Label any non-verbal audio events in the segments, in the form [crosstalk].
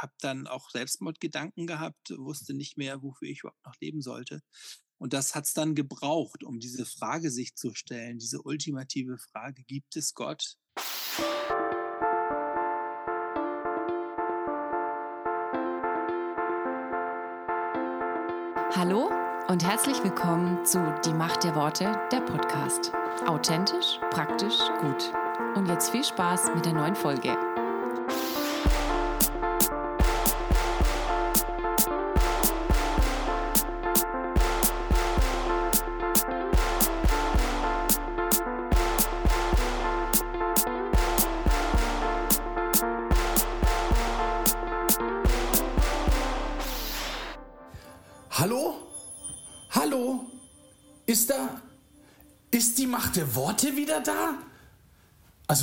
habe dann auch Selbstmordgedanken gehabt, wusste nicht mehr, wofür ich überhaupt noch leben sollte. Und das hat es dann gebraucht, um diese Frage sich zu stellen, diese ultimative Frage, gibt es Gott? Hallo und herzlich willkommen zu Die Macht der Worte, der Podcast. Authentisch, praktisch, gut. Und jetzt viel Spaß mit der neuen Folge.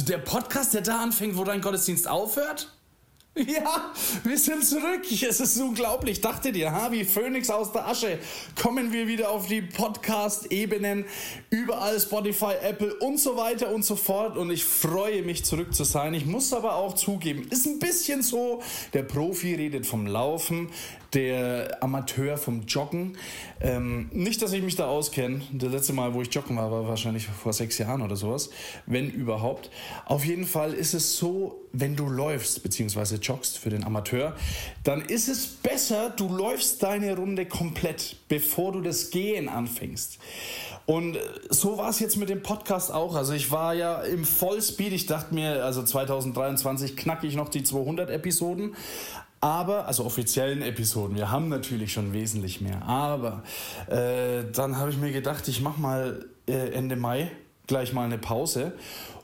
Der Podcast, der da anfängt, wo dein Gottesdienst aufhört? Ja, wir sind zurück. Es ist unglaublich. Dachte dir, ha, wie Phönix aus der Asche kommen wir wieder auf die Podcast-Ebenen. Überall Spotify, Apple und so weiter und so fort. Und ich freue mich, zurück zu sein. Ich muss aber auch zugeben, ist ein bisschen so, der Profi redet vom Laufen, der Amateur vom Joggen. Ähm, nicht, dass ich mich da auskenne. Das letzte Mal, wo ich joggen war, war wahrscheinlich vor sechs Jahren oder sowas. Wenn überhaupt. Auf jeden Fall ist es so, wenn du läufst, beziehungsweise joggst für den Amateur, dann ist es besser, du läufst deine Runde komplett, bevor du das Gehen anfängst. Und so war es jetzt mit dem Podcast auch. Also ich war ja im Vollspeed. Ich dachte mir, also 2023 knacke ich noch die 200 Episoden. Aber, also offiziellen Episoden, wir haben natürlich schon wesentlich mehr. Aber äh, dann habe ich mir gedacht, ich mache mal äh, Ende Mai gleich mal eine Pause.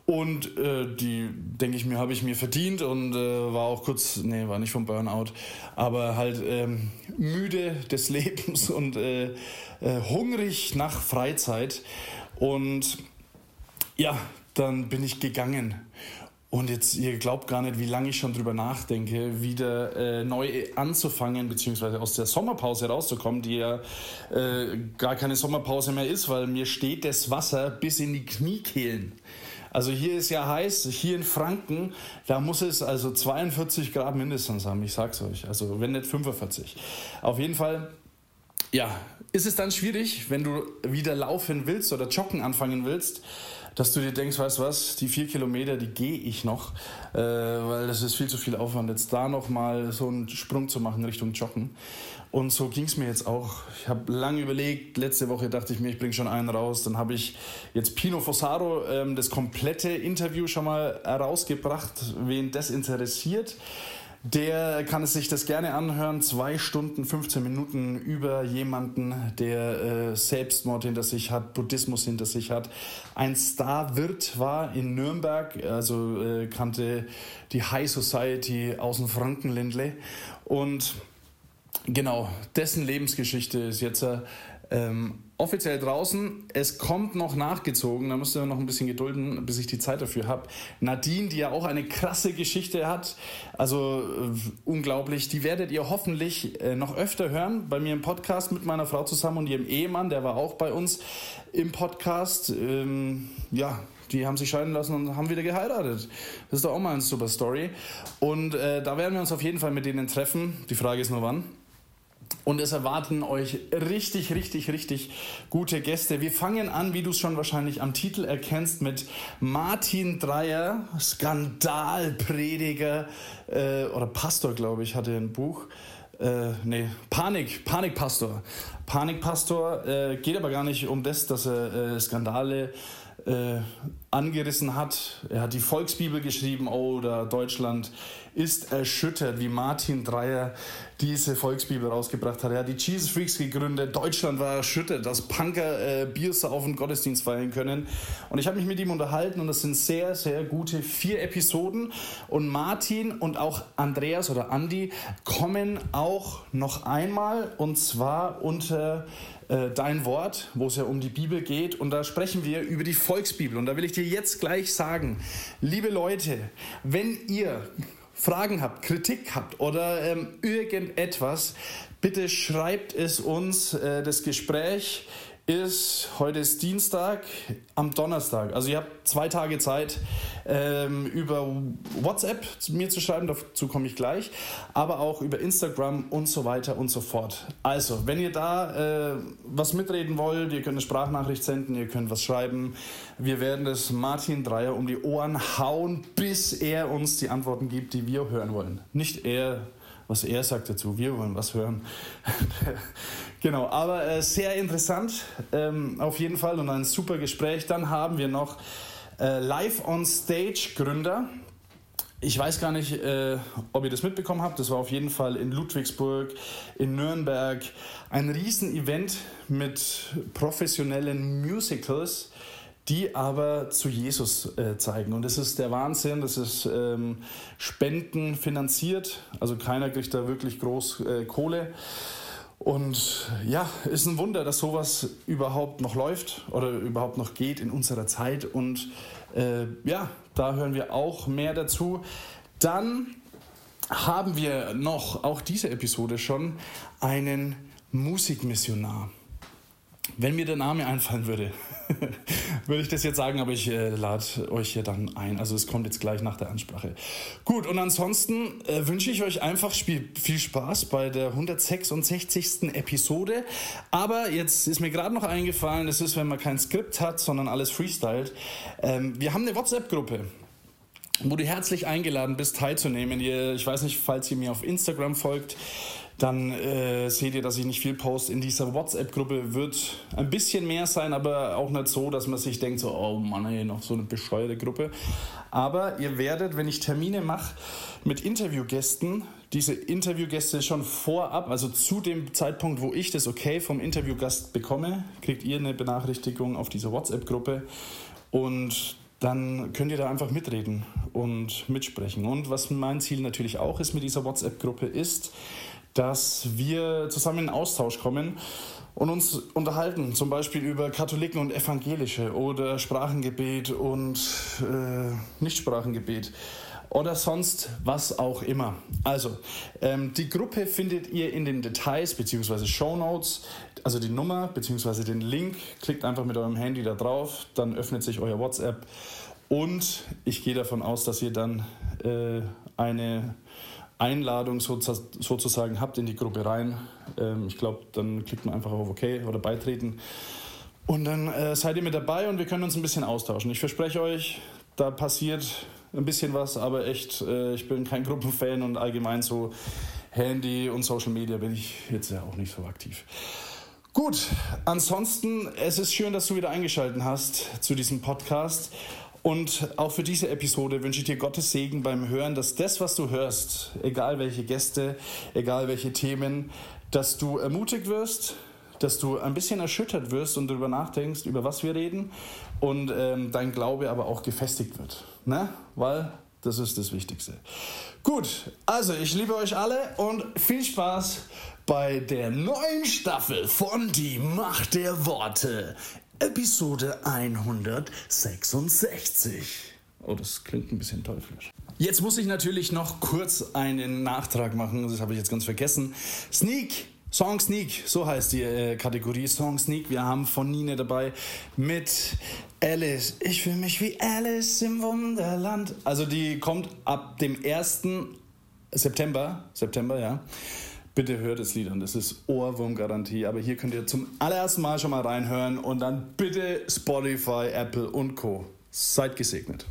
Und äh, die, denke ich mir, habe ich mir verdient und äh, war auch kurz, nee, war nicht vom Burnout, aber halt ähm, müde des [laughs] Lebens und äh, äh hungrig nach Freizeit. Und ja, dann bin ich gegangen. Und jetzt, ihr glaubt gar nicht, wie lange ich schon drüber nachdenke, wieder äh, neu anzufangen, beziehungsweise aus der Sommerpause rauszukommen, die ja äh, gar keine Sommerpause mehr ist, weil mir steht das Wasser bis in die Kniekehlen. Also hier ist ja heiß, hier in Franken, da muss es also 42 Grad mindestens haben, ich sag's euch. Also wenn nicht 45. Auf jeden Fall, ja, ist es dann schwierig, wenn du wieder laufen willst oder joggen anfangen willst, dass du dir denkst, weißt du was, die vier Kilometer, die gehe ich noch, äh, weil das ist viel zu viel Aufwand, jetzt da nochmal so einen Sprung zu machen Richtung Joggen. Und so ging es mir jetzt auch. Ich habe lange überlegt, letzte Woche dachte ich mir, ich bringe schon einen raus. Dann habe ich jetzt Pino Fossaro ähm, das komplette Interview schon mal herausgebracht, wen das interessiert. Der kann es sich das gerne anhören. Zwei Stunden, 15 Minuten über jemanden, der äh, Selbstmord hinter sich hat, Buddhismus hinter sich hat. Ein Star-Wirt war in Nürnberg, also äh, kannte die High Society aus dem Frankenländle. Und genau, dessen Lebensgeschichte ist jetzt ähm, offiziell draußen. Es kommt noch nachgezogen, da müsst ihr noch ein bisschen gedulden, bis ich die Zeit dafür habe. Nadine, die ja auch eine krasse Geschichte hat, also äh, unglaublich, die werdet ihr hoffentlich äh, noch öfter hören bei mir im Podcast mit meiner Frau zusammen und ihrem Ehemann, der war auch bei uns im Podcast. Ähm, ja, die haben sich scheiden lassen und haben wieder geheiratet. Das ist doch auch mal eine super Story. Und äh, da werden wir uns auf jeden Fall mit denen treffen. Die Frage ist nur wann. Und es erwarten euch richtig, richtig, richtig gute Gäste. Wir fangen an, wie du es schon wahrscheinlich am Titel erkennst, mit Martin Dreier, Skandalprediger äh, oder Pastor, glaube ich, hatte ein Buch. Äh, nee, Panik, Panikpastor. Panikpastor äh, geht aber gar nicht um das, dass er äh, Skandale äh, angerissen hat. Er hat die Volksbibel geschrieben, oder Deutschland ist erschüttert, wie Martin Dreier diese Volksbibel rausgebracht hat. Er hat die Jesus Freaks gegründet. Deutschland war erschüttert, dass Punker äh, Biersau den Gottesdienst feiern können. Und ich habe mich mit ihm unterhalten und das sind sehr, sehr gute vier Episoden. Und Martin und auch Andreas oder Andy kommen auch noch einmal und zwar unter äh, Dein Wort, wo es ja um die Bibel geht. Und da sprechen wir über die Volksbibel. Und da will ich dir jetzt gleich sagen, liebe Leute, wenn ihr Fragen habt, Kritik habt oder ähm, irgendetwas, bitte schreibt es uns, äh, das Gespräch ist, heute ist Dienstag, am Donnerstag. Also ihr habt zwei Tage Zeit, ähm, über WhatsApp mir zu schreiben, dazu komme ich gleich, aber auch über Instagram und so weiter und so fort. Also, wenn ihr da äh, was mitreden wollt, ihr könnt eine Sprachnachricht senden, ihr könnt was schreiben. Wir werden es Martin Dreier um die Ohren hauen, bis er uns die Antworten gibt, die wir hören wollen. Nicht er was er sagt dazu. Wir wollen was hören. [laughs] genau, aber äh, sehr interessant ähm, auf jeden Fall und ein super Gespräch. Dann haben wir noch äh, Live on Stage Gründer. Ich weiß gar nicht, äh, ob ihr das mitbekommen habt. Das war auf jeden Fall in Ludwigsburg, in Nürnberg. Ein Riesen-Event mit professionellen Musicals die aber zu Jesus äh, zeigen. Und das ist der Wahnsinn, das ist ähm, Spenden finanziert, also keiner kriegt da wirklich groß äh, Kohle. Und ja, ist ein Wunder, dass sowas überhaupt noch läuft oder überhaupt noch geht in unserer Zeit. Und äh, ja, da hören wir auch mehr dazu. Dann haben wir noch, auch diese Episode schon, einen Musikmissionar. Wenn mir der Name einfallen würde, [laughs] würde ich das jetzt sagen, aber ich äh, lade euch hier dann ein. Also es kommt jetzt gleich nach der Ansprache. Gut, und ansonsten äh, wünsche ich euch einfach viel, viel Spaß bei der 166. Episode. Aber jetzt ist mir gerade noch eingefallen, das ist, wenn man kein Skript hat, sondern alles freestylt. Ähm, wir haben eine WhatsApp-Gruppe wo du herzlich eingeladen bist, teilzunehmen. Ich weiß nicht, falls ihr mir auf Instagram folgt, dann äh, seht ihr, dass ich nicht viel poste. In dieser WhatsApp-Gruppe wird ein bisschen mehr sein, aber auch nicht so, dass man sich denkt, so, oh Mann, ey, noch so eine bescheuerte Gruppe. Aber ihr werdet, wenn ich Termine mache mit Interviewgästen, diese Interviewgäste schon vorab, also zu dem Zeitpunkt, wo ich das Okay vom Interviewgast bekomme, kriegt ihr eine Benachrichtigung auf dieser WhatsApp-Gruppe und dann könnt ihr da einfach mitreden und mitsprechen. Und was mein Ziel natürlich auch ist mit dieser WhatsApp-Gruppe ist, dass wir zusammen in Austausch kommen und uns unterhalten, zum Beispiel über Katholiken und Evangelische oder Sprachengebet und äh, Nichtsprachengebet oder sonst was auch immer. Also, ähm, die Gruppe findet ihr in den Details bzw. Show Notes, also die Nummer bzw. den Link. Klickt einfach mit eurem Handy da drauf, dann öffnet sich euer WhatsApp und ich gehe davon aus, dass ihr dann äh, eine Einladung sozusagen habt in die Gruppe rein. Ähm, ich glaube, dann klickt man einfach auf OK oder beitreten. Und dann äh, seid ihr mit dabei und wir können uns ein bisschen austauschen. Ich verspreche euch, da passiert ein bisschen was, aber echt, äh, ich bin kein Gruppenfan und allgemein so Handy und Social Media bin ich jetzt ja auch nicht so aktiv. Gut, ansonsten, es ist schön, dass du wieder eingeschaltet hast zu diesem Podcast. Und auch für diese Episode wünsche ich dir Gottes Segen beim Hören, dass das, was du hörst, egal welche Gäste, egal welche Themen, dass du ermutigt wirst, dass du ein bisschen erschüttert wirst und darüber nachdenkst, über was wir reden und ähm, dein Glaube aber auch gefestigt wird. Ne? Weil das ist das Wichtigste. Gut, also ich liebe euch alle und viel Spaß bei der neuen Staffel von Die Macht der Worte. Episode 166. Oh, das klingt ein bisschen teuflisch. Jetzt muss ich natürlich noch kurz einen Nachtrag machen, das habe ich jetzt ganz vergessen. Sneak, Song Sneak, so heißt die äh, Kategorie Song Sneak. Wir haben von Nine dabei mit Alice. Ich fühle mich wie Alice im Wunderland. Also die kommt ab dem 1. September, September, ja. Bitte hört das Lied an, das ist Ohrwurmgarantie. Aber hier könnt ihr zum allerersten Mal schon mal reinhören und dann bitte Spotify, Apple und Co. Seid gesegnet.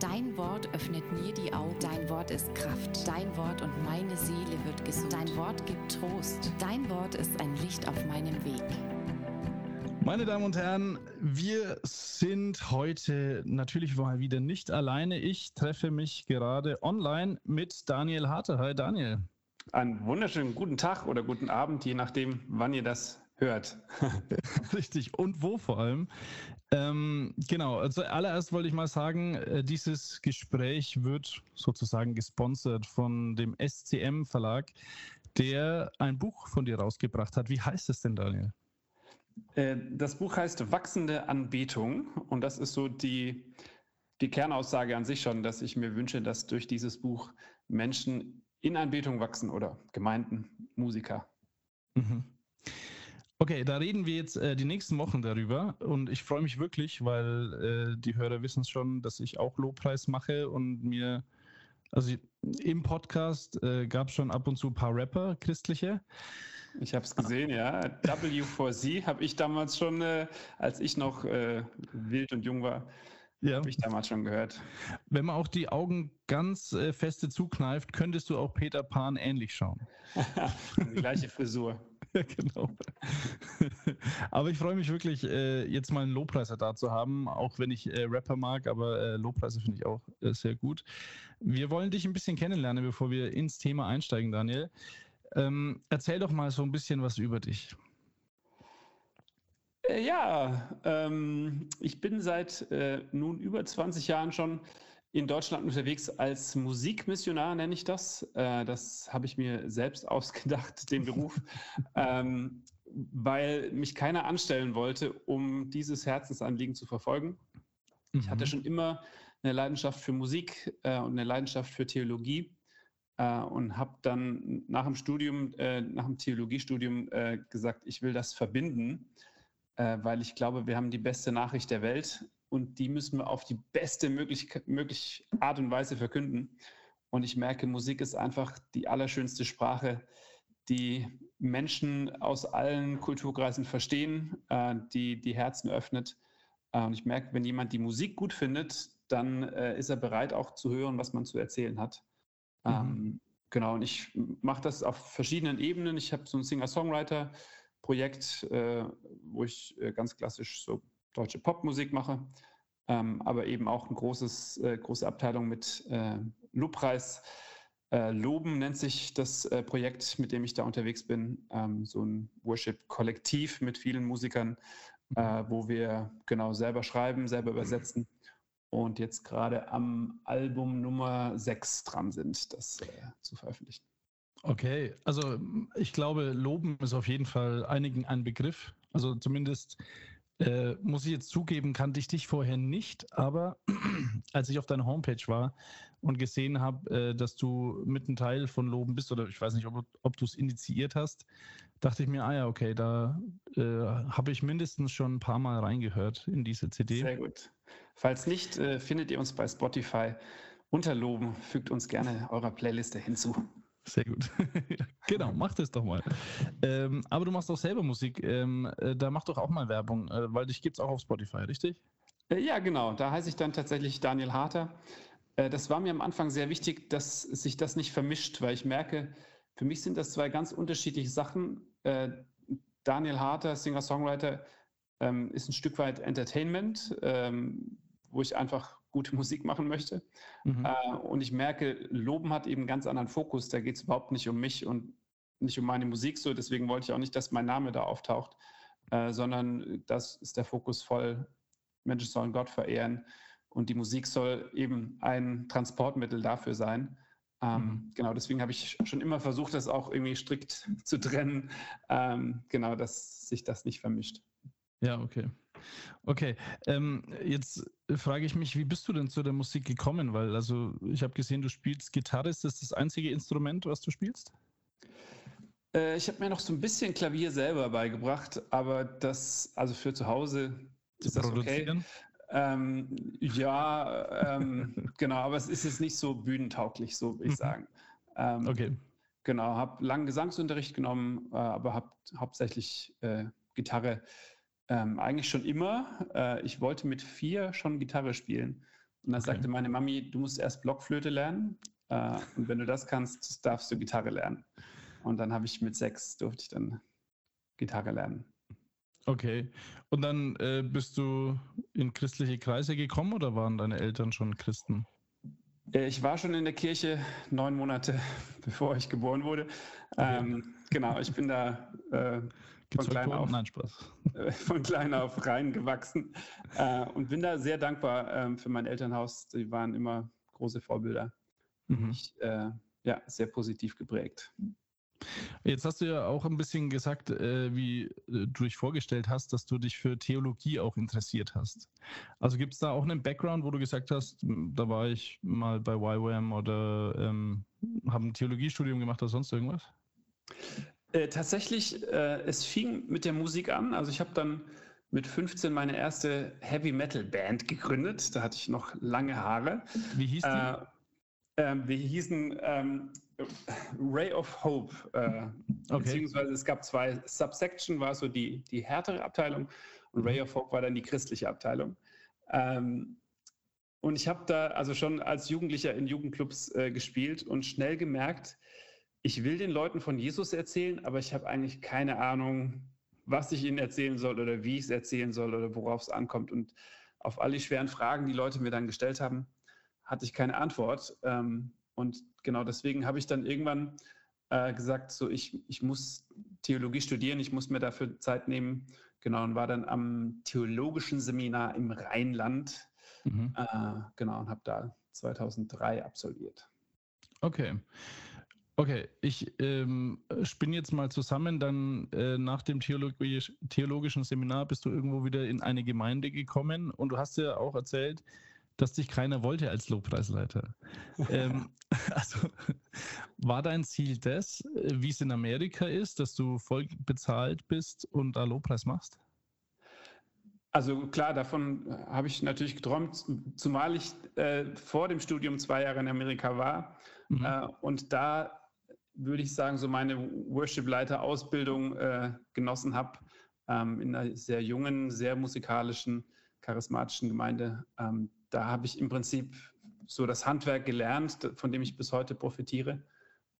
Dein Wort öffnet mir die Augen. Dein Wort ist Kraft. Dein Wort und meine Seele wird gesund. Dein Wort gibt Trost. Dein Wort ist ein Licht auf meinem Weg. Meine Damen und Herren, wir sind heute natürlich mal wieder nicht alleine. Ich treffe mich gerade online mit Daniel Harter. Hi Daniel. Einen wunderschönen guten Tag oder guten Abend, je nachdem, wann ihr das hört. [laughs] Richtig, und wo vor allem. Ähm, genau, also allererst wollte ich mal sagen, äh, dieses Gespräch wird sozusagen gesponsert von dem SCM Verlag, der ein Buch von dir rausgebracht hat. Wie heißt es denn, Daniel? Äh, das Buch heißt Wachsende Anbetung und das ist so die, die Kernaussage an sich schon, dass ich mir wünsche, dass durch dieses Buch Menschen in Anbetung wachsen oder Gemeinden, Musiker. Mhm. Okay, da reden wir jetzt äh, die nächsten Wochen darüber und ich freue mich wirklich, weil äh, die Hörer wissen schon, dass ich auch Lobpreis mache und mir, also im Podcast äh, gab es schon ab und zu ein paar Rapper, christliche. Ich habe es gesehen, ja. W4C habe ich damals schon, äh, als ich noch äh, wild und jung war, ja. habe ich damals schon gehört. Wenn man auch die Augen ganz äh, feste zukneift, könntest du auch Peter Pan ähnlich schauen. [laughs] die gleiche Frisur. [laughs] Ja, genau. [laughs] aber ich freue mich wirklich, äh, jetzt mal einen Lobpreiser da zu haben, auch wenn ich äh, Rapper mag, aber äh, Lobpreiser finde ich auch sehr gut. Wir wollen dich ein bisschen kennenlernen, bevor wir ins Thema einsteigen, Daniel. Ähm, erzähl doch mal so ein bisschen was über dich. Äh, ja, ähm, ich bin seit äh, nun über 20 Jahren schon in Deutschland unterwegs als Musikmissionar, nenne ich das. Äh, das habe ich mir selbst [laughs] ausgedacht, den Beruf, ähm, weil mich keiner anstellen wollte, um dieses Herzensanliegen zu verfolgen. Ich hatte mhm. schon immer eine Leidenschaft für Musik äh, und eine Leidenschaft für Theologie äh, und habe dann nach dem Studium, äh, nach dem Theologiestudium äh, gesagt, ich will das verbinden, äh, weil ich glaube, wir haben die beste Nachricht der Welt und die müssen wir auf die beste mögliche, mögliche Art und Weise verkünden. Und ich merke, Musik ist einfach die allerschönste Sprache, die Menschen aus allen Kulturkreisen verstehen, äh, die die Herzen öffnet. Äh, und ich merke, wenn jemand die Musik gut findet, dann ist er bereit auch zu hören, was man zu erzählen hat. Mhm. Ähm, genau, und ich mache das auf verschiedenen Ebenen. Ich habe so ein Singer-Songwriter-Projekt, äh, wo ich äh, ganz klassisch so deutsche Popmusik mache, ähm, aber eben auch eine großes, äh, große Abteilung mit äh, Lobpreis. Äh, Loben nennt sich das äh, Projekt, mit dem ich da unterwegs bin. Ähm, so ein Worship-Kollektiv mit vielen Musikern, äh, wo wir genau selber schreiben, selber übersetzen und jetzt gerade am Album Nummer 6 dran sind, das äh, zu veröffentlichen. Okay, also ich glaube, Loben ist auf jeden Fall einigen ein Begriff. Also zumindest äh, muss ich jetzt zugeben, kannte ich dich vorher nicht, aber [clears throat] als ich auf deiner Homepage war und gesehen habe, äh, dass du mit ein Teil von Loben bist, oder ich weiß nicht, ob, ob du es initiiert hast, dachte ich mir, ah ja, okay, da äh, habe ich mindestens schon ein paar Mal reingehört in diese CD. Sehr gut. Falls nicht, äh, findet ihr uns bei Spotify unter Loben. Fügt uns gerne eurer Playliste hinzu. Sehr gut. [laughs] genau, mach das doch mal. Ähm, aber du machst auch selber Musik. Ähm, äh, da mach doch auch mal Werbung, äh, weil dich gibt es auch auf Spotify, richtig? Äh, ja, genau. Da heiße ich dann tatsächlich Daniel Harter. Äh, das war mir am Anfang sehr wichtig, dass sich das nicht vermischt, weil ich merke, für mich sind das zwei ganz unterschiedliche Sachen. Äh, Daniel Harter, Singer-Songwriter, ähm, ist ein Stück weit Entertainment, ähm, wo ich einfach gute [laughs] Musik machen möchte. Mhm. Äh, und ich merke, Loben hat eben einen ganz anderen Fokus. Da geht es überhaupt nicht um mich und nicht um meine Musik so. Deswegen wollte ich auch nicht, dass mein Name da auftaucht, äh, sondern das ist der Fokus voll. Menschen sollen Gott verehren und die Musik soll eben ein Transportmittel dafür sein. Ähm, mhm. Genau, deswegen habe ich schon immer versucht, das auch irgendwie strikt [laughs] zu trennen. Ähm, genau, dass sich das nicht vermischt. Ja, okay. Okay, ähm, jetzt frage ich mich, wie bist du denn zu der Musik gekommen? Weil, also, ich habe gesehen, du spielst Gitarre. Ist das das einzige Instrument, was du spielst? Äh, ich habe mir noch so ein bisschen Klavier selber beigebracht, aber das, also für zu Hause ist das okay. Ähm, ja, ähm, [laughs] genau, aber es ist jetzt nicht so bühnentauglich, so würde ich mhm. sagen. Ähm, okay. Genau, habe langen Gesangsunterricht genommen, äh, aber habe hauptsächlich äh, Gitarre ähm, eigentlich schon immer. Äh, ich wollte mit vier schon Gitarre spielen. Und dann okay. sagte meine Mami, du musst erst Blockflöte lernen. Äh, und wenn du das kannst, darfst du Gitarre lernen. Und dann habe ich mit sechs, durfte ich dann Gitarre lernen. Okay. Und dann äh, bist du in christliche Kreise gekommen oder waren deine Eltern schon Christen? Äh, ich war schon in der Kirche neun Monate, [laughs] bevor ich geboren wurde. Okay. Ähm, genau, ich bin da äh, von klein, auf, Nein. [laughs] Äh, von klein auf reingewachsen äh, und bin da sehr dankbar äh, für mein Elternhaus. Die waren immer große Vorbilder. Mhm. Ich, äh, ja, sehr positiv geprägt. Jetzt hast du ja auch ein bisschen gesagt, äh, wie äh, du dich vorgestellt hast, dass du dich für Theologie auch interessiert hast. Also gibt es da auch einen Background, wo du gesagt hast, da war ich mal bei YWAM oder ähm, haben ein Theologiestudium gemacht oder sonst irgendwas? Äh, tatsächlich, äh, es fing mit der Musik an. Also ich habe dann mit 15 meine erste Heavy Metal Band gegründet. Da hatte ich noch lange Haare. Wie hieß die? Äh, ähm, wir hießen ähm, Ray of Hope. Äh, okay. Beziehungsweise es gab zwei Subsection, war so die, die härtere Abteilung und Ray of Hope war dann die christliche Abteilung. Ähm, und ich habe da also schon als Jugendlicher in Jugendclubs äh, gespielt und schnell gemerkt, ich will den Leuten von Jesus erzählen, aber ich habe eigentlich keine Ahnung, was ich ihnen erzählen soll oder wie ich es erzählen soll oder worauf es ankommt. Und auf all die schweren Fragen, die Leute mir dann gestellt haben, hatte ich keine Antwort. Ähm, und genau deswegen habe ich dann irgendwann äh, gesagt, so ich, ich muss Theologie studieren, ich muss mir dafür Zeit nehmen. Genau, und war dann am theologischen Seminar im Rheinland. Mhm. Äh, genau, und habe da 2003 absolviert. Okay. Okay, ich ähm, spinne jetzt mal zusammen. Dann äh, nach dem Theologisch, theologischen Seminar bist du irgendwo wieder in eine Gemeinde gekommen und du hast ja auch erzählt, dass dich keiner wollte als Lobpreisleiter. [laughs] ähm, [laughs] also war dein Ziel das, wie es in Amerika ist, dass du voll bezahlt bist und da Lobpreis machst? Also klar, davon habe ich natürlich geträumt, zumal ich äh, vor dem Studium zwei Jahre in Amerika war mhm. äh, und da würde ich sagen, so meine Worship-Leiter-Ausbildung äh, genossen habe ähm, in einer sehr jungen, sehr musikalischen, charismatischen Gemeinde. Ähm, da habe ich im Prinzip so das Handwerk gelernt, von dem ich bis heute profitiere.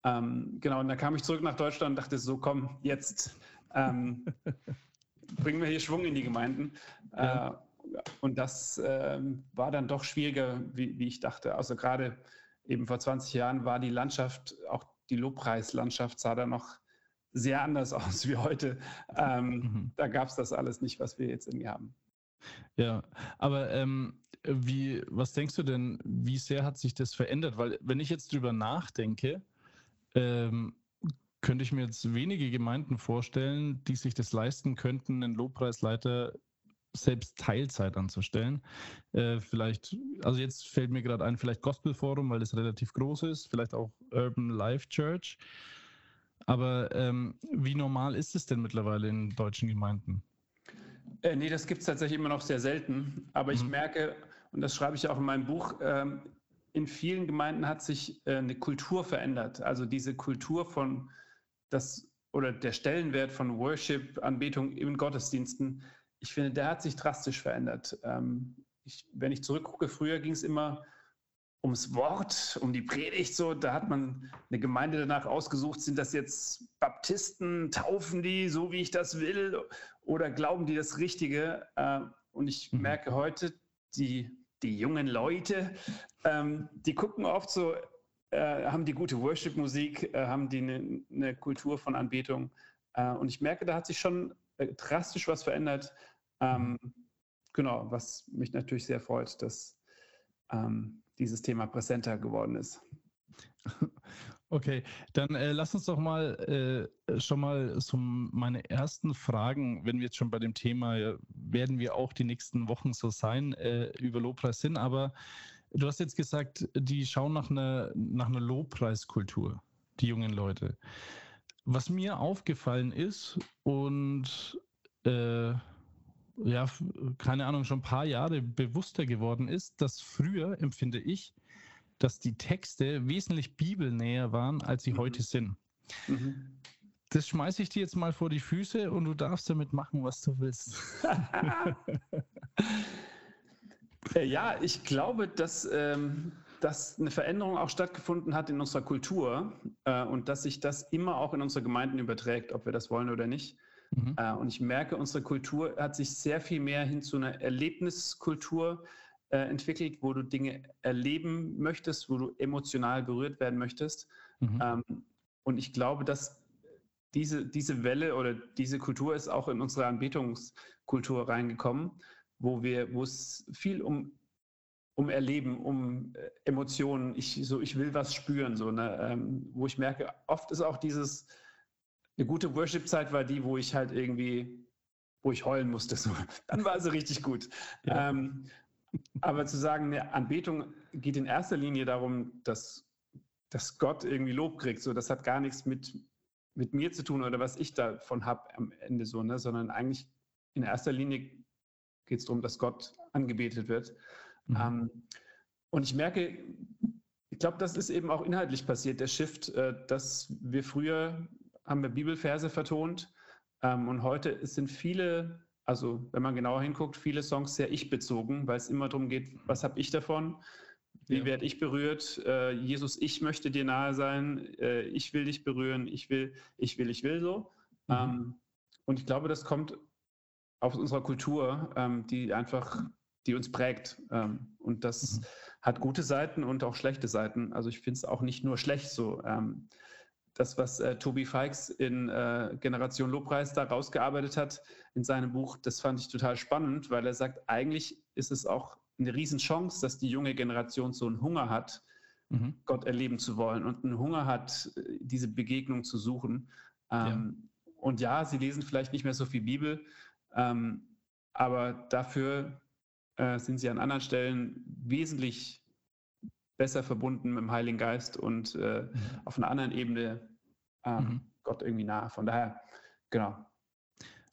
Ähm, genau, und da kam ich zurück nach Deutschland und dachte so, komm, jetzt ähm, [laughs] bringen wir hier Schwung in die Gemeinden. Ja. Äh, und das äh, war dann doch schwieriger, wie, wie ich dachte. Also gerade eben vor 20 Jahren war die Landschaft auch die Lobpreislandschaft sah da noch sehr anders [laughs] aus wie heute. Ähm, mhm. Da gab es das alles nicht, was wir jetzt irgendwie haben. Ja, aber ähm, wie, was denkst du denn, wie sehr hat sich das verändert? Weil wenn ich jetzt drüber nachdenke, ähm, könnte ich mir jetzt wenige Gemeinden vorstellen, die sich das leisten könnten, einen Lobpreisleiter selbst Teilzeit anzustellen. Äh, vielleicht, also jetzt fällt mir gerade ein, vielleicht Gospel Forum, weil das relativ groß ist, vielleicht auch Urban Life Church. Aber ähm, wie normal ist es denn mittlerweile in deutschen Gemeinden? Äh, nee, das gibt es tatsächlich immer noch sehr selten. Aber mhm. ich merke, und das schreibe ich auch in meinem Buch, ähm, in vielen Gemeinden hat sich äh, eine Kultur verändert. Also diese Kultur von das oder der Stellenwert von Worship, Anbetung in Gottesdiensten ich finde, der hat sich drastisch verändert. Ähm, ich, wenn ich zurückgucke, früher ging es immer ums Wort, um die Predigt, so, da hat man eine Gemeinde danach ausgesucht, sind das jetzt Baptisten, taufen die so, wie ich das will, oder glauben die das Richtige? Äh, und ich mhm. merke heute, die, die jungen Leute, ähm, die gucken oft so, äh, haben die gute Worship-Musik, äh, haben die eine, eine, Kultur von Anbetung. Äh, und ich merke, da hat sich schon äh, drastisch was verändert. Ähm, genau, was mich natürlich sehr freut, dass ähm, dieses Thema präsenter geworden ist. [laughs] Okay, dann äh, lass uns doch mal äh, schon mal so meine ersten Fragen, wenn wir jetzt schon bei dem Thema, äh, werden wir auch die nächsten Wochen so sein, äh, über Lobpreis sind, aber du hast jetzt gesagt, die schauen nach einer, nach einer Lobpreiskultur, die jungen Leute. Was mir aufgefallen ist und äh, ja, keine Ahnung, schon ein paar Jahre bewusster geworden ist, dass früher, empfinde ich, dass die Texte wesentlich bibelnäher waren, als sie mhm. heute sind. Mhm. Das schmeiße ich dir jetzt mal vor die Füße und du darfst damit machen, was du willst. [laughs] Äh, ja, ich glaube, dass, ähm, dass eine Veränderung auch stattgefunden hat in unserer Kultur äh, und dass sich das immer auch in unsere Gemeinden überträgt, ob wir das wollen oder nicht. Mhm. Äh, und ich merke, unsere Kultur hat sich sehr viel mehr hin zu einer Erlebniskultur äh, entwickelt, wo du Dinge erleben möchtest, wo du emotional berührt werden möchtest. Mhm. Ähm, und ich glaube, dass diese, diese Welle oder diese Kultur ist auch in unsere Anbetungskultur reingekommen, wo wir, wo es viel um um Erleben, um äh, Emotionen. Ich, so, ich will was spüren, so, ne? Ähm, wo ich merke, oft ist auch dieses, eine gute Worship-Zeit war die, wo ich halt irgendwie, wo ich heulen musste. So. [laughs] Dann war sie richtig gut. Ja. Ähm, aber zu sagen, eine Anbetung geht in erster Linie darum, dass dass Gott irgendwie Lob kriegt. So, das hat gar nichts mit, mit mir zu tun oder was ich davon habe am Ende so, ne? sondern eigentlich in erster Linie geht es darum, dass Gott angebetet wird. Mhm. Ähm, und ich merke, ich glaube, das ist eben auch inhaltlich passiert, der Shift, äh, dass wir früher haben wir Bibelverse vertont ähm, und heute sind viele, also wenn man genauer hinguckt, viele Songs sehr ich-bezogen, weil es immer darum geht, was habe ich davon? Wie ja. werde ich berührt? Äh, Jesus, ich möchte dir nahe sein. Äh, ich will dich berühren. Ich will, ich will, ich will so. Mhm. Ähm, und ich glaube, das kommt aus unserer Kultur, ähm, die einfach, die uns prägt. Ähm, und das mhm. hat gute Seiten und auch schlechte Seiten. Also ich finde es auch nicht nur schlecht so. Das, was äh, Tobi Fikes in äh, Generation Lobpreis da rausgearbeitet hat in seinem Buch, das fand ich total spannend, weil er sagt, eigentlich ist es auch eine Riesenchance, dass die junge Generation so einen Hunger hat, mhm. Gott erleben zu wollen und einen Hunger hat, diese Begegnung zu suchen. Ähm, ja. Und ja, sie lesen vielleicht nicht mehr so viel Bibel, ähm, aber dafür äh, sind sie an anderen Stellen wesentlich besser verbunden mit dem Heiligen Geist und äh, mhm. auf einer anderen Ebene ähm, mhm. Gott irgendwie nah. Von daher, genau,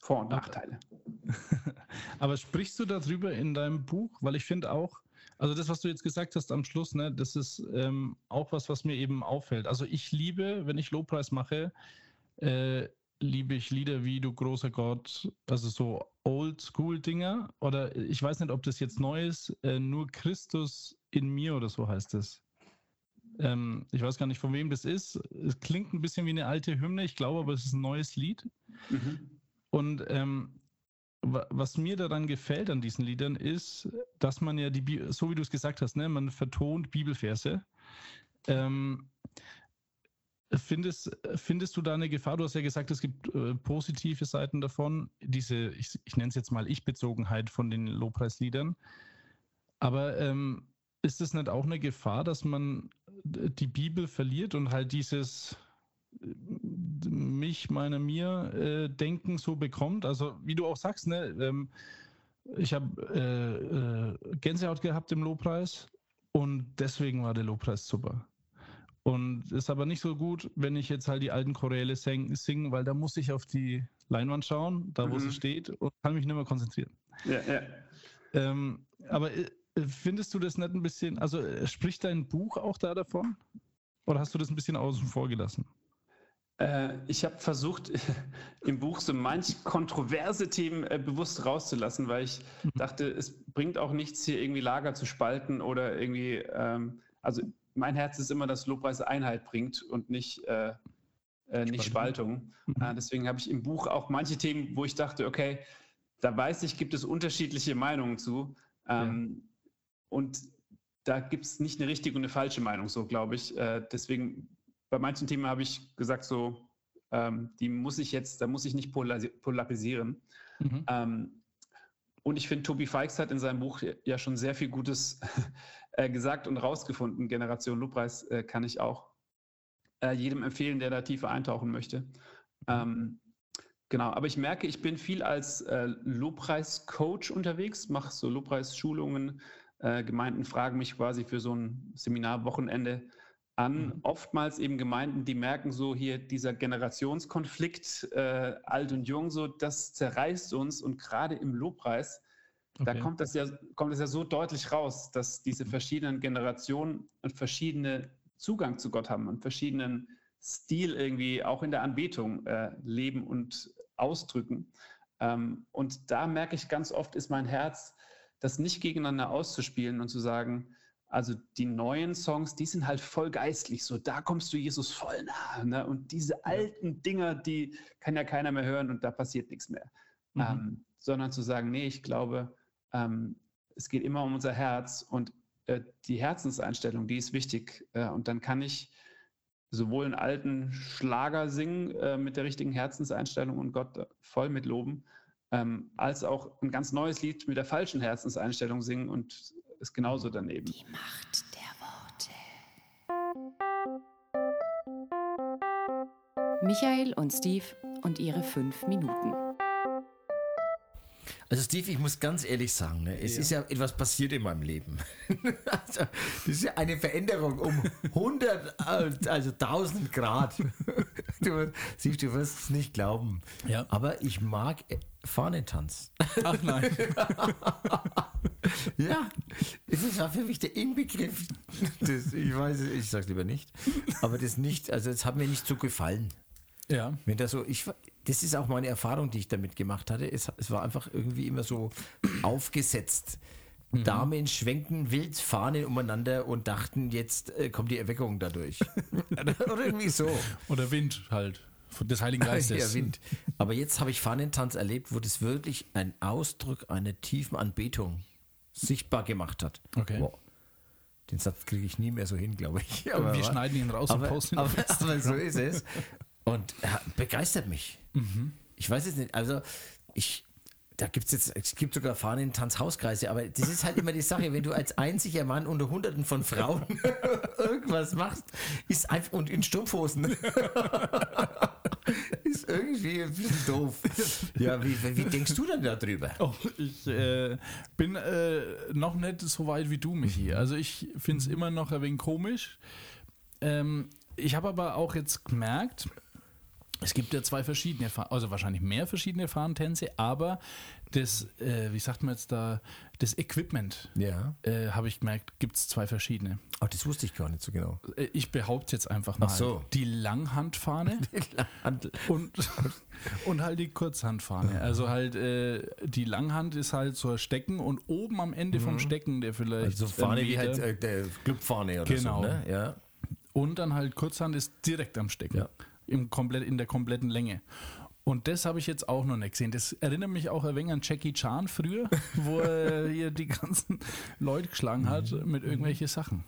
Vor- und Nachteile. [laughs] Aber sprichst du darüber in deinem Buch? Weil ich finde auch, also das, was du jetzt gesagt hast am Schluss, ne, das ist ähm, auch was, was mir eben auffällt. Also ich liebe, wenn ich Lobpreis mache, äh, liebe ich Lieder wie Du großer Gott, also so Old-School-Dinger. Oder ich weiß nicht, ob das jetzt neu ist, äh, nur Christus in mir oder so heißt es. Ähm, ich weiß gar nicht, von wem das ist. Es klingt ein bisschen wie eine alte Hymne, ich glaube aber, es ist ein neues Lied. Mhm. Und ähm, was mir daran gefällt an diesen Liedern ist, dass man ja die, so wie du es gesagt hast, ne, man vertont Bibelverse. Ähm, findest, findest du da eine Gefahr? Du hast ja gesagt, es gibt äh, positive Seiten davon, diese, ich, ich nenne es jetzt mal Ich-Bezogenheit von den Lobpreisliedern. Aber ähm, ist es nicht auch eine Gefahr, dass man die Bibel verliert und halt dieses mich, meine, mir äh, Denken so bekommt. Also wie du auch sagst, ne, ähm, ich habe äh, äh, Gänsehaut gehabt im Lobpreis und deswegen war der Lobpreis super. Und ist aber nicht so gut, wenn ich jetzt halt die alten Choräle sing, singen, weil da muss ich auf die Leinwand schauen, da wo mhm. sie steht und kann mich nicht mehr konzentrieren. Ja, ja. Ähm, aber äh, findest du das nicht ein bisschen, also äh, spricht dein Buch auch da davon? Oder hast du das ein bisschen außen vor gelassen? Äh, ich habe versucht, [laughs] im Buch so manch kontroverse Themen äh, bewusst rauszulassen, weil ich mhm. dachte, es bringt auch nichts, hier irgendwie Lager zu spalten oder irgendwie, ähm, also mein Herz ist immer, dass Lobpreis Einheit bringt und nicht, äh, äh, nicht Spaltung. Mhm. Äh, deswegen habe ich im Buch auch manche Themen, wo ich dachte, okay, da weiß ich, gibt es unterschiedliche Meinungen zu. Ähm, ja. Und da gibt es nicht eine richtige und eine falsche Meinung, so glaube ich. Äh, deswegen bei manchen Themen habe ich gesagt, so, ähm, die muss ich jetzt, da muss ich nicht polarisieren. Mhm. Ähm, und ich finde, Tobi Fikes hat in seinem Buch ja schon sehr viel Gutes [laughs] äh, gesagt und rausgefunden. Generation Lobpreis äh, kann ich auch äh, jedem empfehlen, der da tiefer eintauchen möchte. Mhm. Ähm, genau, aber ich merke, ich bin viel als äh, Lobpreis-Coach unterwegs, mache so Lobpreisschulungen. Äh, Gemeinden fragen mich quasi für so ein Seminarwochenende an mhm. oftmals eben Gemeinden, die merken so hier dieser Generationskonflikt, äh, alt und jung, so das zerreißt uns und gerade im Lobpreis, okay. da kommt das ja kommt das ja so deutlich raus, dass diese mhm. verschiedenen Generationen einen verschiedenen Zugang zu Gott haben, einen verschiedenen Stil irgendwie auch in der Anbetung äh, leben und ausdrücken. Ähm, und da merke ich ganz oft, ist mein Herz, das nicht gegeneinander auszuspielen und zu sagen, also die neuen Songs, die sind halt voll geistlich, so da kommst du Jesus voll nah. Ne? Und diese alten Dinger, die kann ja keiner mehr hören und da passiert nichts mehr. Mhm. Ähm, sondern zu sagen, nee, ich glaube, ähm, es geht immer um unser Herz und äh, die Herzenseinstellung, die ist wichtig. Äh, und dann kann ich sowohl einen alten Schlager singen äh, mit der richtigen Herzenseinstellung und Gott voll mit loben, ähm, als auch ein ganz neues Lied mit der falschen Herzenseinstellung singen und ist genauso daneben. Die Macht der Worte. Michael und Steve und ihre fünf Minuten. Also Steve, ich muss ganz ehrlich sagen, ne, es ist ja etwas passiert in meinem Leben. [laughs] also, das ist ja eine Veränderung um 100, also 1000 Grad. [laughs] Du, Steve, du wirst es nicht glauben. Ja. Aber ich mag äh, Fahnentanz. Ach nein. [laughs] Ja, es ist ja für mich der Inbegriff. Das, ich weiß, es, ich sag's lieber nicht. Aber das nicht, also es hat mir nicht so gefallen. Ja. Wenn das so, ich, das ist auch meine Erfahrung, die ich damit gemacht hatte. Es, es war einfach irgendwie immer so aufgesetzt. Damen schwenken wild Fahnen umeinander und dachten, jetzt äh, kommt die Erweckung dadurch. [laughs] [laughs] Oder irgendwie so. Oder Wind halt. Von- Des Heiligen [laughs] Geistes. Ja, Wind. Aber jetzt habe ich Fahnentanz erlebt, wo das wirklich ein Ausdruck einer tiefen Anbetung sichtbar gemacht hat. Okay. Boah. Den Satz kriege ich nie mehr so hin, glaube ich. wir wa- schneiden ihn raus und aber, posten ihn aber, aber so ist es. Und ja, begeistert mich. Mhm. Ich weiß es nicht. Also, ich. Da gibt es jetzt, es gibt sogar Fahnentanz-Hauskreise, aber das ist halt immer die Sache, wenn du als einziger Mann unter hunderten von Frauen [laughs] irgendwas machst, ist einfach, und in Strumpfhosen, [laughs] ist irgendwie ein bisschen doof. Ja, wie, wie denkst du denn darüber? Oh, ich äh, bin äh, noch nicht so weit wie du, Michi. Also ich finde es immer noch ein wenig komisch. Ähm, ich habe aber auch jetzt gemerkt, es gibt ja zwei verschiedene, also wahrscheinlich mehr verschiedene Fahrentänze, aber das, äh, wie sagt man jetzt da, das Equipment, Ja. äh, habe ich gemerkt, gibt es zwei verschiedene. Ach, das wusste ich gar nicht so genau. Äh, ich behaupte jetzt einfach mal. Ach so. Die Langhandfahne [laughs] Handel. und, und halt die Kurzhandfahne. Also halt äh, die Langhand ist halt so ein Stecken und oben am Ende vom Stecken, der vielleicht. Also Fahne wie halt äh, der Clubfahne oder Genau. so, ne? Ja. Und dann halt Kurzhand ist direkt am Stecken. Ja. Im komplett, in der kompletten Länge. Und das habe ich jetzt auch noch nicht gesehen. Das erinnert mich auch ein wenig an Jackie Chan früher, [laughs] wo er hier die ganzen Leute geschlagen hat Mhm. mit irgendwelchen Sachen.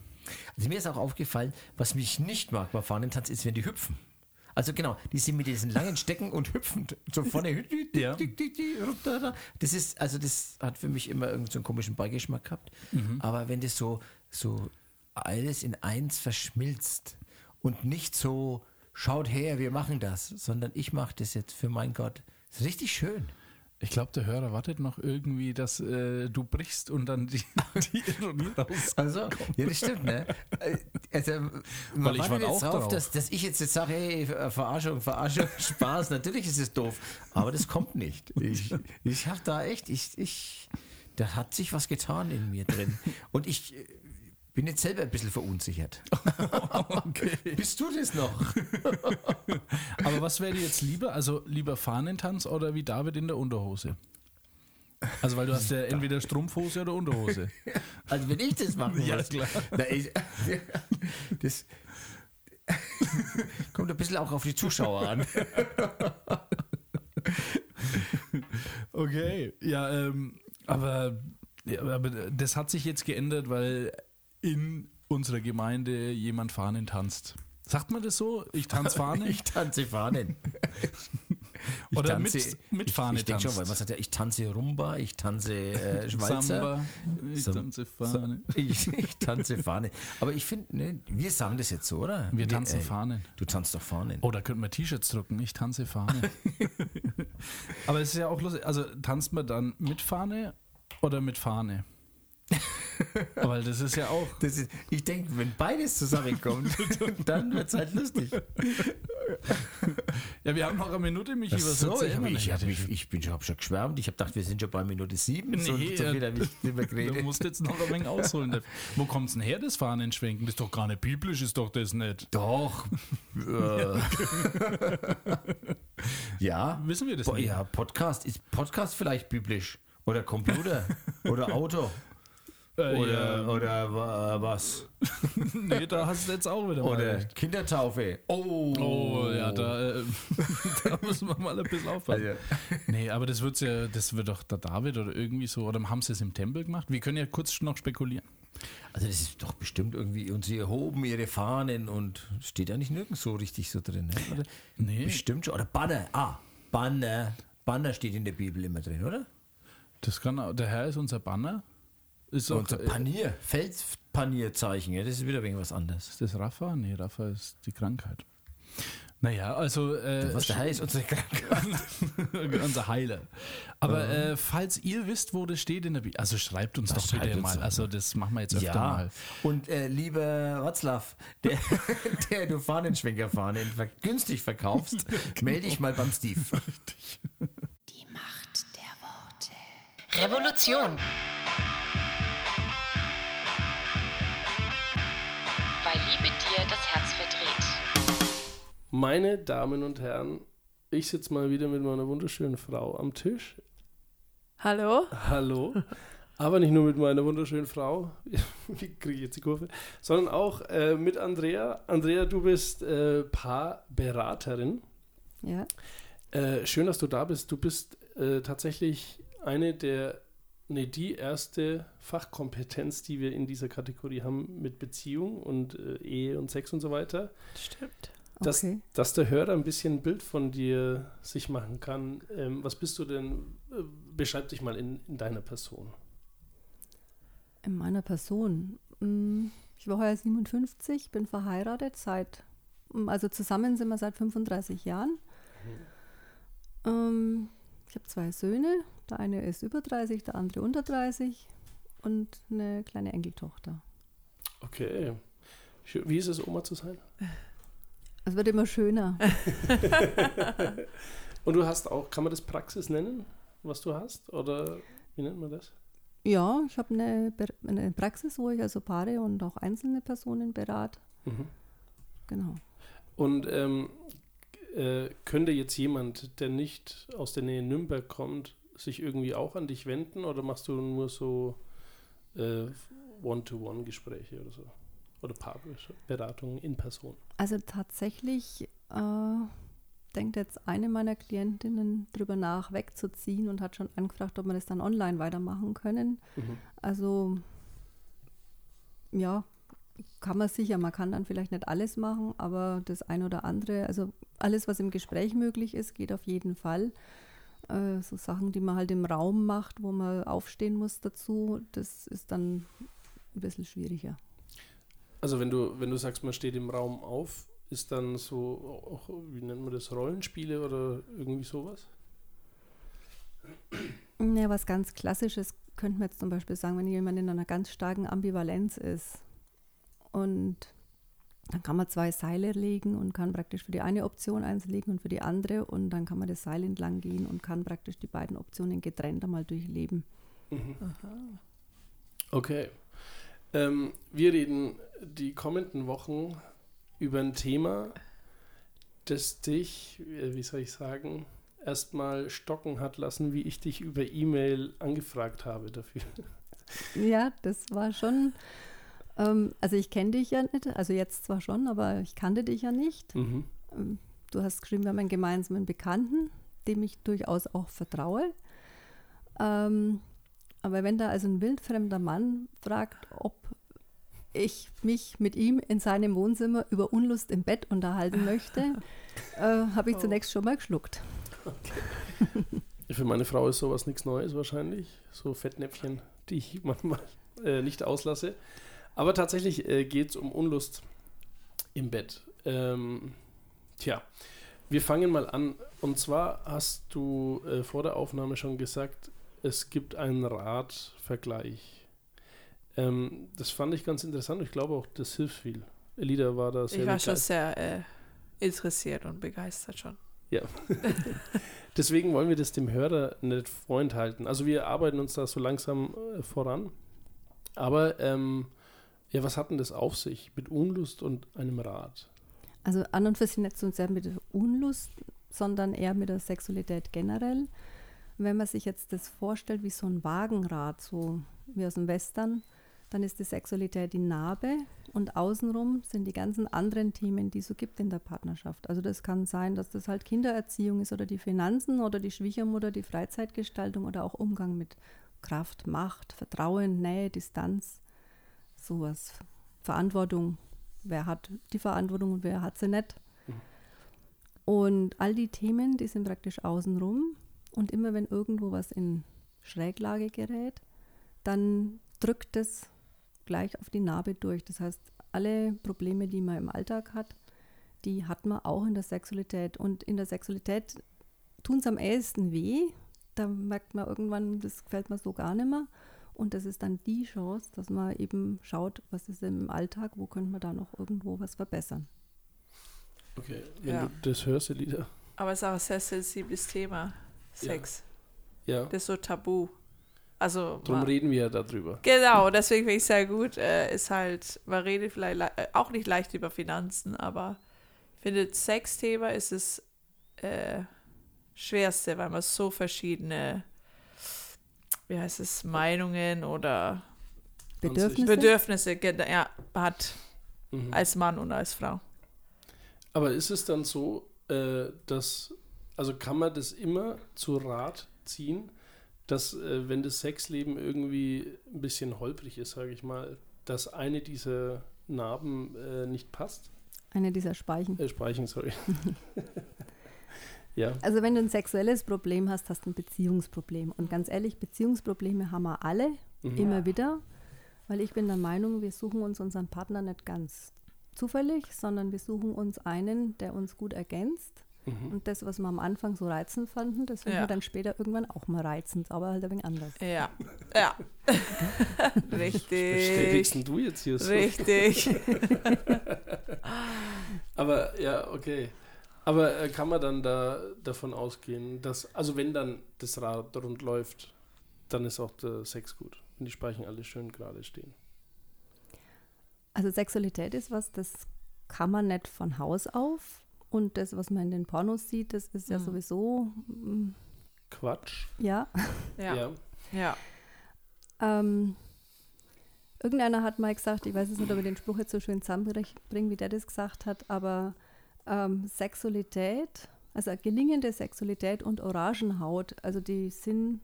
Also mir ist auch aufgefallen, was mich nicht mag bei Fahnentanz ist, wenn die hüpfen. Also genau, die sind mit diesen langen Stecken und hüpfen so vorne. Ja. Das ist, also das hat für mich immer irgendeinen so einen komischen Beigeschmack gehabt. Aber wenn das so, so alles in eins verschmilzt und nicht so, schaut her, wir machen das, sondern ich mache das jetzt für mein Gott. Das ist richtig schön. Ich glaube, der Hörer wartet noch irgendwie, dass äh, du brichst und dann die, [laughs] die Ironie raus. Also, ja, das stimmt, ne? Äh, Also, man Weil ich war jetzt auch drauf, drauf. dass, dass ich jetzt, jetzt sage, hey, Verarschung, Verarschung, [laughs] Spaß, natürlich ist es doof, aber das kommt nicht. Ich, ich habe da echt, ich, ich, da hat sich was getan in mir drin. Und ich bin jetzt selber ein bisschen verunsichert. [laughs] Okay. Bist du das noch? [laughs] Aber was wäre dir jetzt lieber? Also lieber Fahnentanz oder wie David in der Unterhose? Also weil du hast ja entweder Strumpfhose oder Unterhose. Also, wenn ich das machen Ja, klar. Na, ich, [laughs] das kommt ein bisschen auch auf die Zuschauer an. Okay, ja, ähm, aber, ja, aber das hat sich jetzt geändert, weil in unserer Gemeinde jemand Fahnen tanzt. Sagt man das so? Ich tanze Fahne? [laughs] Ich tanze Fahnen. [laughs] Ich Oder mit- mit Fahne Ich, ich denke schon, weil man sagt ja, ich tanze Rumba, ich tanze äh, [laughs] Schweizer. Samba, ich tanze Fahne. Ich, ich tanze Fahne. Aber ich finde, ne, wir sagen das jetzt so, oder? Wir tanzen äh, Fahnen. Du tanzt doch Fahnen. Oh, da könnten wir T-Shirts drucken. Ich tanze Fahne. aber es ist ja auch lustig. Also tanzt man dann mit Fahne oder mit Fahne? Weil das ist ja auch. [laughs] Ist, ich denke, wenn beides zusammenkommt, [laughs] [laughs] dann wird es halt lustig. Ja, wir haben noch eine Minute, Michi, was so, ich, hab, ich, hab mich, ich bin schon, hab schon geschwärmt. Ich habe gedacht, wir sind schon bei Minute sieben. so, Nee, so ich nicht mehr Du musst jetzt noch ein wenig ausholen. Wo kommt's denn her, das Fahnenschwenken? Das ist doch gar nicht biblisch, ist doch das nicht. Doch. äh, ja. Wissen wir das Boah, nicht? ja, Podcast. Ist Podcast vielleicht biblisch? Oder Computer? oder Auto? Äh, Oder, ja, oder wa- was? [laughs] nee, da hast du jetzt auch wieder mal Oder recht. Kindertaufe? Oh. Oh, ja, da, äh, [laughs] da müssen wir mal ein bisschen aufpassen. Also, [laughs] Nee, aber das wird's ja, das wird doch der David oder irgendwie so, oder haben sie es im Tempel gemacht? Wir können ja kurz noch spekulieren. also das ist doch bestimmt irgendwie, und sie erhoben ihre Fahnen und steht eigentlich nirgends so richtig so drin. Ne? Oder? Nee. Bestimmt schon. Oder Banner. Ah, Banner. Banner steht in der Bibel immer drin, oder? Das kann der Herr ist unser Banner. Ist auch, Unser äh, Panier. Felspanierzeichen. Ja, das ist wieder wegen was anderes. ist das Rafa? Nee, Rafa ist die Krankheit. Naja, also. Äh, Was der heißt, unsere Krankheit. [laughs] unser Heiler. Aber äh, falls ihr wisst, wo das steht in der Bibel, also schreibt uns Das doch bitte uns mal. doch. Also, das machen wir jetzt öfter Ja. mal. Und äh, lieber Watzlaw, der, [laughs] der du Fahnenschwenkerfahnen ver günstig verkaufst, [laughs] melde dich mal beim Steve. Die Macht der Worte. Revolution. Meine Damen und Herren, ich sitze mal wieder mit meiner wunderschönen Frau am Tisch. Hallo? Hallo. Aber nicht nur mit meiner wunderschönen Frau, [laughs] wie kriege ich jetzt die Kurve, sondern auch äh, mit Andrea. Andrea, du bist äh, Paarberaterin. Ja. Äh, schön, dass du da bist. Du bist äh, tatsächlich eine der, nee, die erste Fachkompetenz, die wir in dieser Kategorie haben mit Beziehung und äh, Ehe und Sex und so weiter. Stimmt. Dass, Okay. dass der Hörer ein bisschen ein Bild von dir sich machen kann. Ähm, was bist du denn? Äh, beschreib dich mal in, in deiner Person. In meiner Person. mm, Ich war heuer 57, bin verheiratet seit, mm, also zusammen sind wir seit 35 Jahren. Ähm, ich habe zwei Söhne. Der eine ist über 30, der andere unter 30 und eine kleine Enkeltochter. Okay. Wie ist es, Oma zu sein? [laughs] Es wird immer schöner. [laughs] Und du hast auch, kann man das Praxis nennen, was du hast? Oder wie nennt man das? Ja, ich habe eine, eine Praxis, wo ich also Paare und auch einzelne Personen berate. Mhm. Genau. Und ähm, äh, könnte jetzt jemand, der nicht aus der Nähe Nürnberg kommt, sich irgendwie auch an dich wenden oder machst du nur so äh, One-to-One-Gespräche oder so? Oder Paarberatungen in Person? Also tatsächlich äh, denkt jetzt eine meiner Klientinnen drüber nach, wegzuziehen und hat schon angefragt, ob wir das dann online weitermachen können. Mhm. Also ja, kann man sicher. Man kann dann vielleicht nicht alles machen, aber das ein oder andere, also alles, was im Gespräch möglich ist, geht auf jeden Fall. Äh, so Sachen, die man halt im Raum macht, wo man aufstehen muss dazu, das ist dann ein bisschen schwieriger. Also wenn du, wenn du sagst, man steht im Raum auf, ist dann so, auch, wie nennt man das, Rollenspiele oder irgendwie sowas? Ja, was ganz Klassisches könnte man jetzt zum Beispiel sagen, wenn jemand in einer ganz starken Ambivalenz ist. Und dann kann man zwei Seile legen und kann praktisch für die eine Option eins legen und für die andere. Und dann kann man das Seil entlang gehen und kann praktisch die beiden Optionen getrennt einmal durchleben. Okay. Ähm, wir reden die kommenden Wochen über ein Thema, das dich, äh, wie soll ich sagen, erstmal stocken hat lassen, wie ich dich über E-Mail angefragt habe dafür. Ja, das war schon. Ähm, also ich kenne dich ja nicht, also jetzt zwar schon, aber ich kannte dich ja nicht. Mhm. Ähm, Du hast geschrieben, wir haben einen gemeinsamen Bekannten, dem ich durchaus auch vertraue. Ähm, aber wenn da also ein wildfremder Mann fragt, ob ich mich mit ihm in seinem Wohnzimmer über Unlust im Bett unterhalten möchte, [laughs] äh, habe ich zunächst schon mal geschluckt. Für meine Frau ist sowas nichts Neues wahrscheinlich. So Fettnäpfchen, die ich manchmal äh, nicht auslasse. Aber tatsächlich äh, geht es um Unlust im Bett. Ähm, tja, wir fangen mal an. Und zwar hast du äh, vor der Aufnahme schon gesagt, es gibt einen Radvergleich. Ähm, das fand ich ganz interessant. Ich glaube auch, das hilft viel. Elida war da sehr Ich war schon sehr äh, interessiert und begeistert schon. Ja. [laughs] Deswegen wollen wir das dem Hörer nicht vorenthalten. Also wir arbeiten uns da so langsam äh, voran. Aber ähm, ja, was hat denn das auf sich mit Unlust und einem Rad? Also an und für sich nicht so sehr mit der Unlust, sondern eher mit der Sexualität generell. Wenn man sich jetzt das vorstellt wie so ein Wagenrad, so wie aus dem Western, dann ist die Sexualität die Narbe und außenrum sind die ganzen anderen Themen, die es so gibt in der Partnerschaft. Also das kann sein, dass das halt Kindererziehung ist oder die Finanzen oder die Schwiegermutter, die Freizeitgestaltung oder auch Umgang mit Kraft, Macht, Vertrauen, Nähe, Distanz, sowas. Verantwortung, wer hat die Verantwortung und wer hat sie nicht. Und all die Themen, die sind praktisch außenrum. Und immer wenn irgendwo was in Schräglage gerät, dann drückt es gleich auf die Narbe durch. Das heißt, alle Probleme, die man im Alltag hat, die hat man auch in der Sexualität. Und in der Sexualität tun es am ehesten weh. Da merkt man irgendwann, das gefällt mir so gar nicht mehr. Und das ist dann die Chance, dass man eben schaut, was ist im Alltag, wo könnte man da noch irgendwo was verbessern. Okay, wenn Ja. du das hörst, Elida. Aber es ist auch ein sehr sensibles Thema. Sex. Ja, Das ist so tabu. Also. darum man- reden wir ja darüber. Genau, deswegen finde ich sehr gut. Äh, ist halt, man redet vielleicht le- äh, auch nicht leicht über Finanzen, aber ich finde, das Sexthema ist das äh, Schwerste, weil man so verschiedene, wie heißt es, Meinungen oder Bedürfnisse. Bedürfnisse ja, hat Mhm. als Mann und als Frau. Aber ist es dann so, äh, dass, also kann man das immer zu Rat ziehen, dass äh, wenn das Sexleben irgendwie ein bisschen holprig ist, sage ich mal, dass eine dieser Narben äh, nicht passt? Eine dieser Speichen. Äh, Speichen, sorry. [laughs] ja. Also wenn du ein sexuelles Problem hast, hast du ein Beziehungsproblem. Und ganz ehrlich, Beziehungsprobleme haben wir alle, Mhm. immer wieder. Weil ich bin der Meinung, wir suchen uns unseren Partner nicht ganz zufällig, sondern wir suchen uns einen, der uns gut ergänzt. Mhm. Und das, was wir am Anfang so reizend fanden, das finden Ja. wir dann später irgendwann auch mal reizend, aber halt ein wenig anders. Ja, ja. [laughs] Richtig. Bestätigst denn du jetzt hier so? Richtig. [laughs] Aber ja, okay. Aber äh, kann man dann da davon ausgehen, dass, also wenn dann das Rad rund läuft, dann ist auch der Sex gut. Wenn die Speichen alle schön gerade stehen. Also Sexualität ist was, das kann man nicht von Haus auf. Und das, was man in den Pornos sieht, das ist ja Mhm. sowieso, mm, Quatsch. ja. Ja. ja. Ja. Ähm, irgendeiner hat mal gesagt, ich weiß jetzt nicht, ob ich den Spruch jetzt so schön zusammenbringe, wie der das gesagt hat, aber ähm, Sexualität, also gelingende Sexualität und Orangenhaut, also die sind,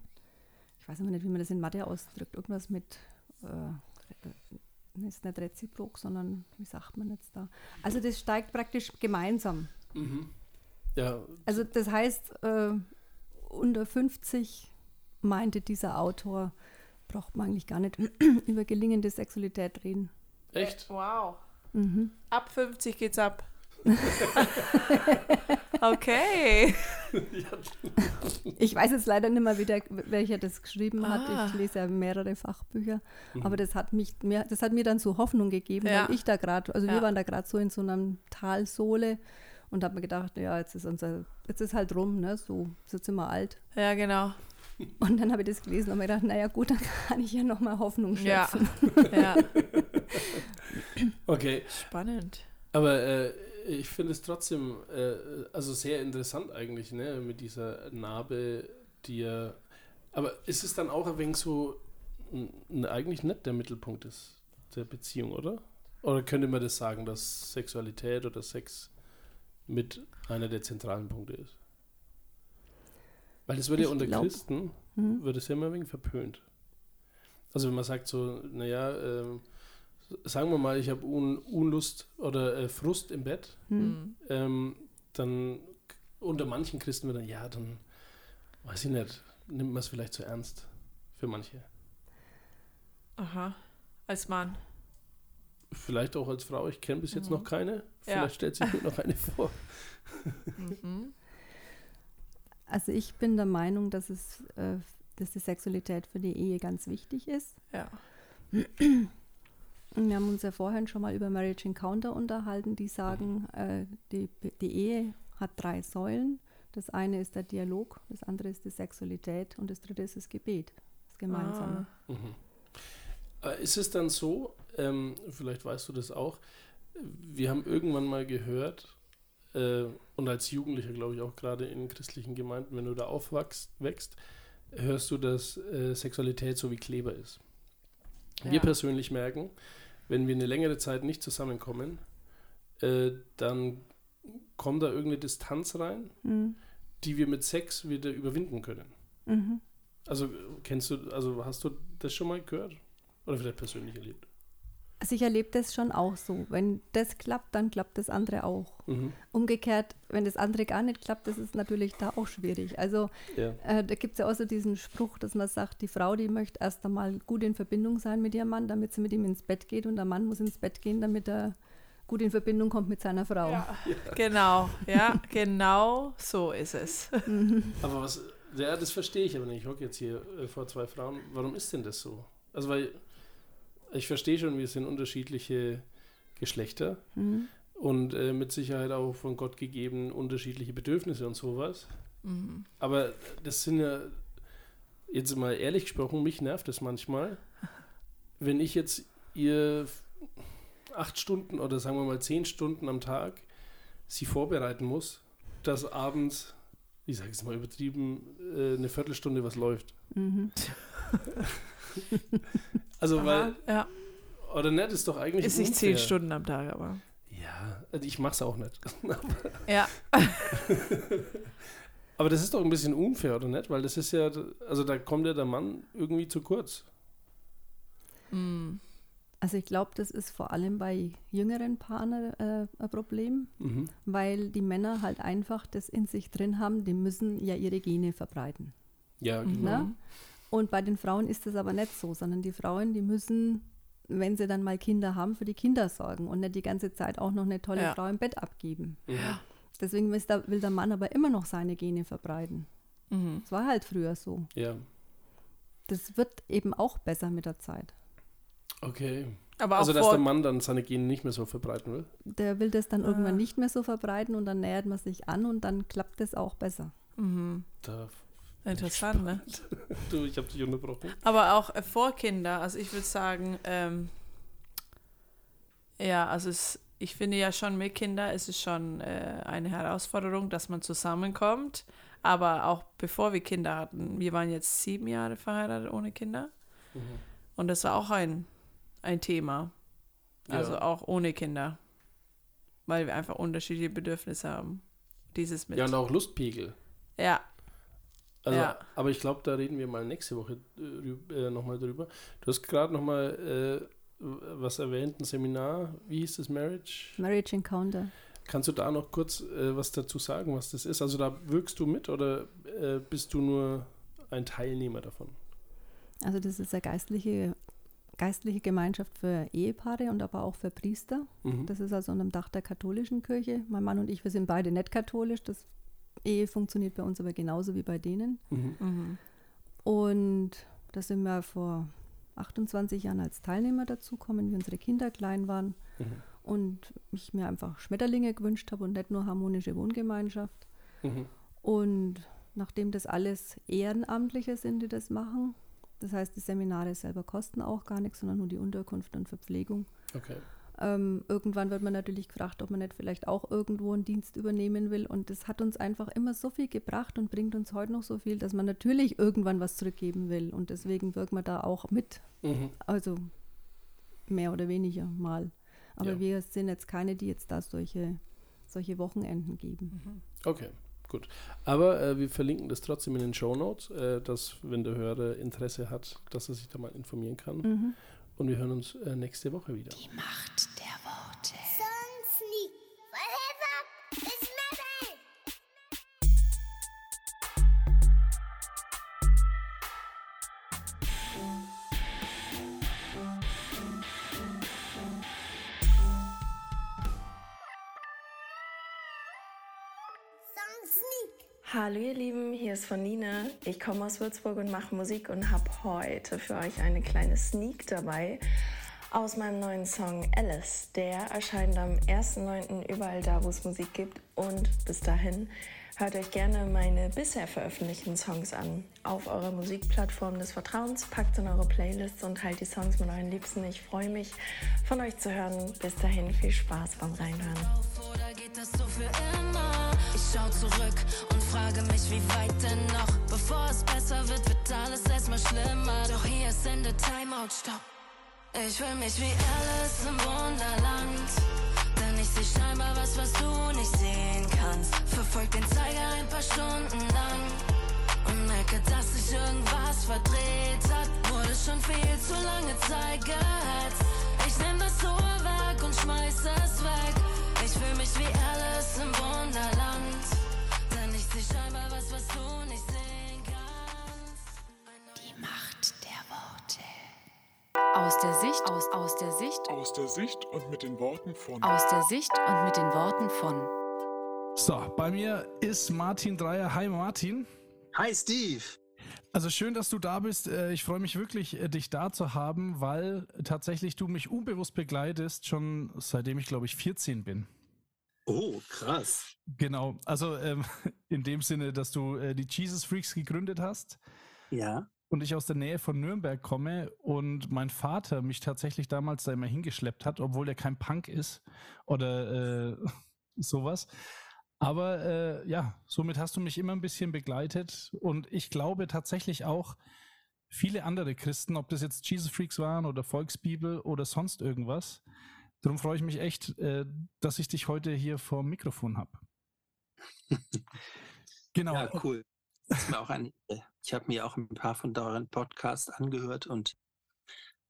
ich weiß immer nicht, wie man das in Mathe ausdrückt, irgendwas mit, äh, ist nicht reziprok, sondern wie sagt man jetzt da? Also das steigt praktisch gemeinsam. Mhm. Ja, Also das heißt, äh, unter 50 meinte dieser Autor, braucht man eigentlich gar nicht [clears throat] über gelingende Sexualität reden. echt? Wow. Mhm. Ab 50 geht's ab. [laughs] okay. [laughs] Ich weiß jetzt leider nicht mehr, wie der, welcher das geschrieben hat. Ah. Ich lese ja mehrere Fachbücher. Mhm. Aber das hat, mich, mir, das hat mir dann so Hoffnung gegeben, Ja. weil ich da gerade, also Ja. wir waren da gerade so in so einem Talsohle und habe mir gedacht, ja, jetzt ist unser, jetzt ist halt rum, ne? So, jetzt sind wir alt. Ja, genau. [laughs] Und dann habe ich das gelesen und mir gedacht, naja gut, dann kann ich ja nochmal Hoffnung Ja. schöpfen. ja. Okay, Spannend. aber äh, ich finde es trotzdem äh, also sehr interessant eigentlich, ne, mit dieser Narbe, die ja. Aber ist es dann auch ein wenig so eigentlich nicht der Mittelpunkt ist der Beziehung, oder? Oder könnte man das sagen, dass Sexualität oder Sex mit einer der zentralen Punkte ist? Weil das wird ja unter glaub- Christen, Mhm. wird es ja immer ein wenig verpönt. Also wenn man sagt so, naja, ähm, sagen wir mal, ich habe Un Unlust oder äh, Frust im Bett, Hm. Mhm. ähm, dann unter manchen Christen wird dann, ja, dann weiß ich nicht, nimmt man es vielleicht zu ernst für manche. Aha. Als Mann. Vielleicht auch als Frau, ich kenne bis jetzt Mhm. noch keine, Ja. vielleicht stellt sich mir noch eine [laughs] vor. Mhm. Also ich bin der Meinung, dass es, äh, dass die Sexualität für die Ehe ganz wichtig ist. Ja. [clears throat] Wir haben uns ja vorhin schon mal über Marriage Encounter unterhalten, die sagen, äh, die, die Ehe hat drei Säulen. Das eine ist der Dialog, das andere ist die Sexualität und das dritte ist das Gebet, das Gemeinsame. Ah. Mhm. Äh, Ist es dann so, ähm, vielleicht weißt du das auch, wir haben irgendwann mal gehört, äh, und als Jugendlicher glaube ich auch gerade in christlichen Gemeinden, wenn du da aufwachst, wächst, hörst du, dass äh, Sexualität so wie Kleber ist. Wir Ja. persönlich merken, wenn wir eine längere Zeit nicht zusammenkommen, äh, dann kommt da irgendeine Distanz rein, Mhm. die wir mit Sex wieder überwinden können. Mhm. Also kennst du, also hast du das schon mal gehört? Oder vielleicht persönlich erlebt? Also ich erlebe das schon auch so. Wenn das klappt, dann klappt das andere auch. Mhm. Umgekehrt, wenn das andere gar nicht klappt, das ist natürlich da auch schwierig. Also Ja. Äh, da gibt es ja auch so diesen Spruch, dass man sagt, die Frau, die möchte erst einmal gut in Verbindung sein mit ihrem Mann, damit sie mit ihm ins Bett geht und der Mann muss ins Bett gehen, damit er gut in Verbindung kommt mit seiner Frau. Ja, [laughs] genau, ja, genau so ist es. Aber was, ja, das verstehe ich aber nicht. Ich hocke jetzt hier äh, vor zwei Frauen. Warum ist denn das so? Also, weil ich verstehe schon, wir sind unterschiedliche Geschlechter Mhm. und äh, mit Sicherheit auch von Gott gegeben unterschiedliche Bedürfnisse und sowas. Aber das sind ja, jetzt mal ehrlich gesprochen, mich nervt das manchmal, [laughs] wenn ich jetzt ihr acht Stunden oder sagen wir mal zehn Stunden am Tag sie vorbereiten muss, dass abends, ich sage es mal übertrieben, äh, eine Viertelstunde was läuft. Mhm. [laughs] [laughs] Also, weil, ja, oder nicht, ist doch eigentlich ist nicht zehn. Stunden am Tag, aber. Ja, also ich mach's auch nicht. [laughs] Ja, [laughs] Aber das ist doch ein bisschen unfair, oder nicht? Weil das ist ja, also da kommt ja der Mann irgendwie zu kurz. mm, Also ich glaube, das ist vor allem bei jüngeren Paaren äh, ein Problem, Mhm. weil die Männer halt einfach das in sich drin haben, die müssen ja ihre Gene verbreiten. Ja, genau. Ne? Und bei den Frauen ist das aber nicht so, sondern die Frauen, die müssen, wenn sie dann mal Kinder haben, für die Kinder sorgen und nicht die ganze Zeit auch noch eine tolle Ja. Frau im Bett abgeben. Mhm. Deswegen ist da, will der Mann aber immer noch seine Gene verbreiten. mhm. Das war halt früher so. Ja, Das wird eben auch besser mit der Zeit. okay. Aber Also, dass der Mann dann seine Gene nicht mehr so verbreiten will. Der will das dann Ah. irgendwann nicht mehr so verbreiten und dann nähert man sich an und dann klappt es auch besser. mhm. Da, Interessant, ne? du, ich habe dich unterbrochen. Aber auch äh, vor Kinder, also ich würde sagen, ähm, ja, also es, ich finde ja schon mit Kindern ist es schon äh, eine Herausforderung, dass man zusammenkommt. Aber auch bevor wir Kinder hatten, wir waren jetzt sieben Jahre verheiratet ohne Kinder. Mhm. Und das war auch ein, ein Thema. Also Ja. auch ohne Kinder. Weil wir einfach unterschiedliche Bedürfnisse haben. Dieses mit. Ja, und auch Lustpegel. ja, Also, Ja. Aber ich glaube, da reden wir mal nächste Woche äh, nochmal drüber. Du hast gerade nochmal äh, was erwähnt, ein Seminar. Wie hieß das, Marriage? Marriage Encounter. Kannst du da noch kurz äh, was dazu sagen, was das ist? Also da wirkst du mit oder äh, bist du nur ein Teilnehmer davon? Also das ist eine geistliche, geistliche Gemeinschaft für Ehepaare und aber auch für Priester. Mhm. Das ist also unter dem Dach der katholischen Kirche. Mein Mann und ich, wir sind beide nicht katholisch. Das Ehe funktioniert bei uns aber genauso wie bei denen. Mhm. mhm. Und da sind wir vor 28 Jahren als Teilnehmer dazugekommen, wie unsere Kinder klein waren. Mhm. Und ich mir einfach Schmetterlinge gewünscht habe und nicht nur harmonische Wohngemeinschaft. Mhm. Und nachdem das alles Ehrenamtliche sind, die das machen, das heißt, die Seminare selber kosten auch gar nichts, sondern nur die Unterkunft und Verpflegung. Okay. Ähm, irgendwann wird man natürlich gefragt, ob man nicht vielleicht auch irgendwo einen Dienst übernehmen will. Und das hat uns einfach immer so viel gebracht und bringt uns heute noch so viel, dass man natürlich irgendwann was zurückgeben will. Und deswegen wirkt man da auch mit. Mhm. Also mehr oder weniger mal. Aber Ja. wir sind jetzt keine, die jetzt da solche, solche Wochenenden geben. Okay, gut. Aber äh, wir verlinken das trotzdem in den Show Notes, äh, dass, wenn der Hörer Interesse hat, dass er sich da mal informieren kann. Mhm. Und wir hören uns äh, nächste Woche wieder. Die Macht Hallo ihr Lieben, hier ist von Nina. Ich komme aus Würzburg und mache Musik und habe heute für euch eine kleine Sneak dabei aus meinem neuen Song Alice. Der erscheint am 1.9. überall da, wo es Musik gibt. Und bis dahin hört euch gerne meine bisher veröffentlichten Songs an. Auf eurer Musikplattform des Vertrauens, packt in eure Playlists und teilt die Songs mit euren Liebsten. Ich freue mich, von euch zu hören. Bis dahin viel Spaß beim Reinhören. Ich schau zurück und frage mich, wie weit denn noch? Bevor es besser wird, wird alles erstmal schlimmer. Doch hier ist Ende, Timeout, Stopp. Ich fühl mich wie Alice im Wunderland. Denn ich seh scheinbar was, was du nicht sehen kannst. Verfolg den Zeiger ein paar Stunden lang. Und merke, dass sich irgendwas verdreht hat. Wurde schon viel zu lange Zeit gehetzt. Ich nehm das weg und schmeiß es weg. Ich fühl mich wie Alice im Wunderland. Denn ich seh scheinbar was, was du nicht sehen Aus der Sicht, aus, aus der Sicht. Aus der Sicht und mit den Worten von. Aus der Sicht und mit den Worten von. So, bei mir ist Martin Dreier. Hi Martin. Hi Steve. Also schön, dass du da bist. Äh, Ich freue mich wirklich, äh, dich da zu haben, weil tatsächlich du mich unbewusst begleitest, schon seitdem ich, glaube ich, 14 bin. Oh, krass. Genau, also ähm, [laughs] in dem Sinne, dass du äh, die Jesus Freaks gegründet hast Ja. Und ich aus der Nähe von Nürnberg komme und mein Vater mich tatsächlich damals da immer hingeschleppt hat, obwohl er kein Punk ist oder äh, [laughs] sowas. Aber äh, ja, somit hast du mich immer ein bisschen begleitet und ich glaube tatsächlich auch viele andere Christen, ob das jetzt Jesus Freaks waren oder Volksbibel oder sonst irgendwas. Darum freue ich mich echt, äh, dass ich dich heute hier vor dem Mikrofon habe. [laughs] genau. Ja, cool. Ist mir auch ein, ich habe mir auch ein paar von euren Podcasts angehört und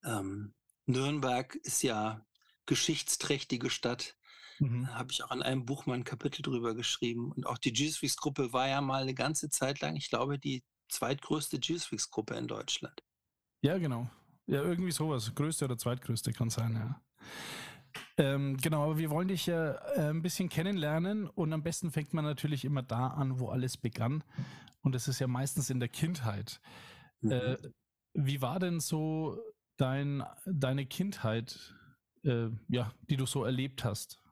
ähm, Nürnberg ist ja geschichtsträchtige Stadt. Mhm. Da habe ich auch in einem Buch mal ein Kapitel drüber geschrieben. Und auch die Jesus Freaks Gruppe war ja mal eine ganze Zeit lang, ich glaube, die zweitgrößte Jesus Freaks Gruppe in Deutschland. Ja, genau. Ja, irgendwie sowas. Größte oder zweitgrößte kann sein, ja. Ähm, genau, aber wir wollen dich ja äh, ein bisschen kennenlernen und am besten fängt man natürlich immer da an, wo alles begann. Und das ist ja meistens in der Kindheit. Äh, wie war denn so dein, deine Kindheit, äh, ja, die du so erlebt hast?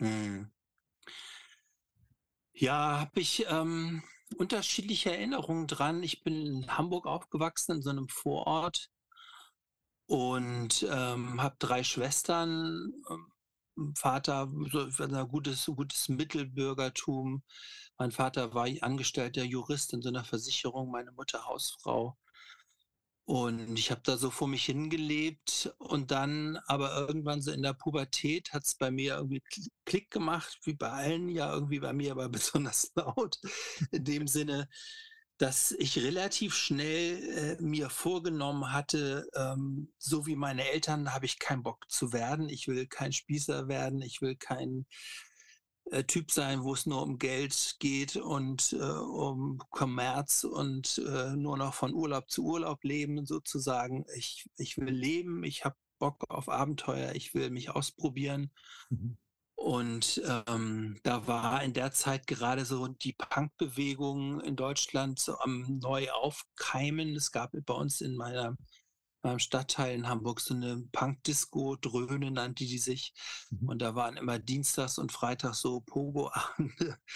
Hm. Ja, habe ich ähm, unterschiedliche Erinnerungen dran. Ich bin in Hamburg aufgewachsen, in so einem Vorort und ähm, habe drei Schwestern. ähm, Vater, so ein gutes, gutes Mittelbürgertum. Mein Vater war angestellter Jurist in so einer Versicherung, meine Mutter Hausfrau. Und ich habe da so vor mich hingelebt und dann aber irgendwann so in der Pubertät hat es bei mir irgendwie Kl- Klick gemacht, wie bei allen ja irgendwie bei mir, aber [laughs] besonders laut. In dem Sinne, dass ich relativ schnell äh, mir vorgenommen hatte, ähm, so wie meine Eltern habe ich keinen Bock zu werden. Ich will kein Spießer werden, ich will kein äh, Typ sein, wo es nur um Geld geht und äh, um Kommerz und äh, nur noch von Urlaub zu Urlaub leben sozusagen. Ich, ich will leben, ich habe Bock auf Abenteuer, ich will mich ausprobieren. Und ähm, da war in der Zeit gerade so die Punkbewegung in Deutschland so am neu aufkeimen. Es gab bei uns in meiner, meinem Stadtteil in Hamburg so eine Punk-Disco, Dröhne nannte die sich. Und da waren immer Dienstags und Freitags so Pogo-Abende. [laughs]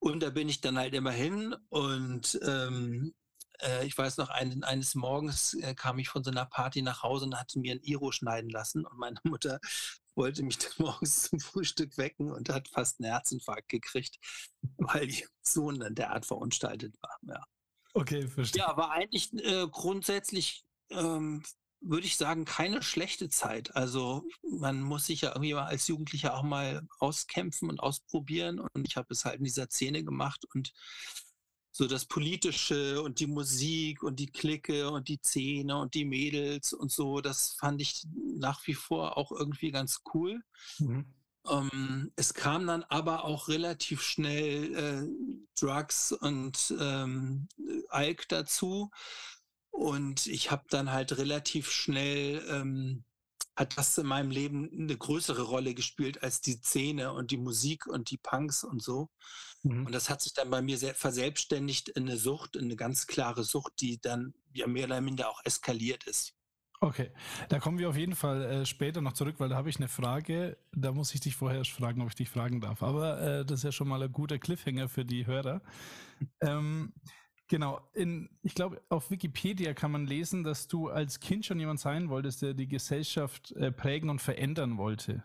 Und da bin ich dann halt immer hin und ähm, äh, ich weiß noch, ein, eines Morgens äh, kam ich von so einer Party nach Hause und hatte mir ein Iro schneiden lassen und meine Mutter wollte mich dann [laughs] morgens zum Frühstück wecken und hat fast einen Herzinfarkt gekriegt, weil ihr Sohn dann derart verunstaltet war. Ja, Okay, verstehe. ja war eigentlich äh, grundsätzlich, ähm, würde ich sagen, keine schlechte Zeit. Also man muss sich ja irgendwie mal als Jugendlicher auch mal auskämpfen und ausprobieren und ich habe es halt in dieser Szene gemacht und so das Politische und die Musik und die Clique und die Szene und die Mädels und so, das fand ich nach wie vor auch irgendwie ganz cool. Mhm. Ähm, es kam dann aber auch relativ schnell äh, Drugs und ähm, Alk dazu. Und ich habe dann halt relativ schnell, ähm, hat das in meinem Leben eine größere Rolle gespielt als die Szene und die Musik und die Punks und so. Mhm. Und das hat sich dann bei mir sehr verselbstständigt in eine Sucht, in eine ganz klare Sucht, die dann ja mehr oder minder auch eskaliert ist. Okay, da kommen wir auf jeden Fall äh, später noch zurück, weil da habe ich eine Frage. Da muss ich dich vorher erst fragen, ob ich dich fragen darf. Aber äh, das ist ja schon mal ein guter Cliffhanger für die Hörer. [laughs] Ähm, genau, in, ich glaube, auf Wikipedia kann man lesen, dass du als Kind schon jemand sein wolltest, der die Gesellschaft äh, prägen und verändern wollte.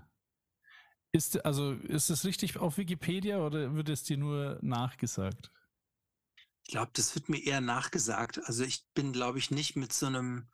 Ist, also, ist das richtig auf Wikipedia oder wird es dir nur nachgesagt? Ich glaube, das wird mir eher nachgesagt. Also ich bin, glaube ich, nicht mit so einem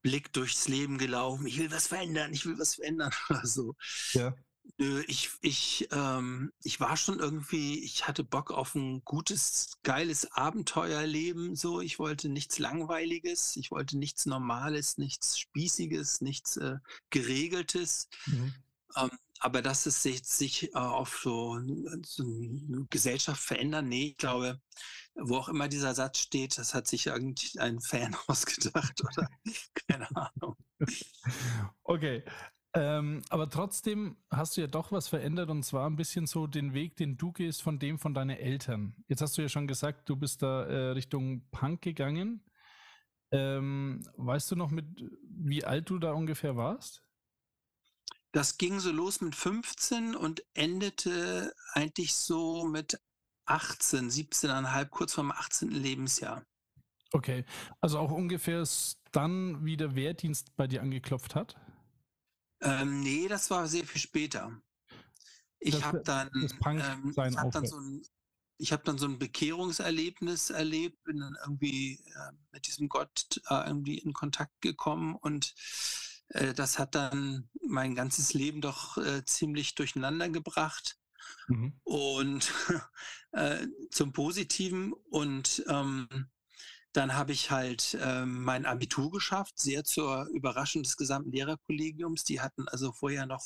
Blick durchs Leben gelaufen. Ich will was verändern, ich will was verändern [laughs] oder so. Ja. Nö, ich, ich, ähm, ich war schon irgendwie, ich hatte Bock auf ein gutes, geiles Abenteuerleben. So, ich wollte nichts Langweiliges, ich wollte nichts Normales, nichts Spießiges, nichts äh, Geregeltes. Mhm. Ähm, aber dass es sich, sich äh, auf so, so eine Gesellschaft verändern, nee, ich glaube, wo auch immer dieser Satz steht, das hat sich irgendein Fan [laughs] ausgedacht oder keine Ahnung. [laughs] Okay. Ähm, aber trotzdem hast du ja doch was verändert und zwar ein bisschen so den Weg, den du gehst, von dem von deinen Eltern. Jetzt hast du ja schon gesagt, du bist da äh, Richtung Punk gegangen. Ähm, weißt du noch, mit wie alt du da ungefähr warst? Das ging so los mit 15 und endete eigentlich so mit 18, 17,5, kurz vorm 18. Lebensjahr. Okay, also auch ungefähr dann, wie der Wehrdienst bei dir angeklopft hat? Ähm, nee, das war sehr viel später. Ich habe dann, ähm, ich hab dann so ein, ich habe dann so ein Bekehrungserlebnis erlebt, bin dann irgendwie äh, mit diesem Gott äh, irgendwie in Kontakt gekommen und äh, das hat dann mein ganzes Leben doch äh, ziemlich durcheinander gebracht Mhm. und [laughs] äh, zum Positiven und ähm, dann habe ich halt ähm, mein Abitur geschafft, sehr zur Überraschung des gesamten Lehrerkollegiums. Die hatten also vorher noch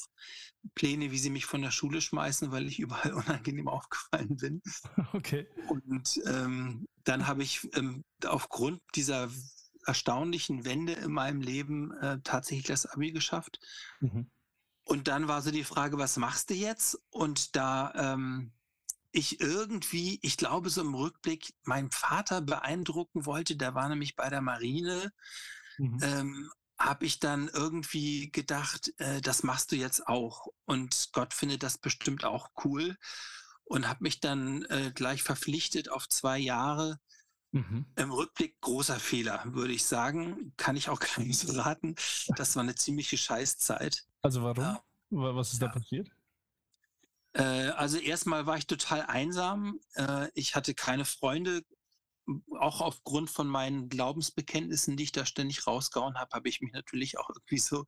Pläne, wie sie mich von der Schule schmeißen, weil ich überall [laughs] unangenehm aufgefallen bin. [laughs] Okay. Und ähm, dann habe ich ähm, aufgrund dieser erstaunlichen Wende in meinem Leben äh, tatsächlich das Abi geschafft. Mhm. Und dann war so die Frage, was machst du jetzt? Und da ähm, ich irgendwie, ich glaube so im Rückblick, meinen Vater beeindrucken wollte, der war nämlich bei der Marine, Mhm. ähm, habe ich dann irgendwie gedacht, äh, das machst du jetzt auch. Und Gott findet das bestimmt auch cool. Und habe mich dann äh, gleich verpflichtet auf zwei Jahre. Mhm. Im Rückblick großer Fehler, würde ich sagen. Kann ich auch [laughs] gar nicht so raten. Das war eine ziemliche Scheißzeit. Also warum? Ja. Wa- Was ist da passiert? Äh, also erstmal war ich total einsam. Äh, ich hatte keine Freunde. Auch aufgrund von meinen Glaubensbekenntnissen, die ich da ständig rausgehauen habe, habe ich mich natürlich auch irgendwie so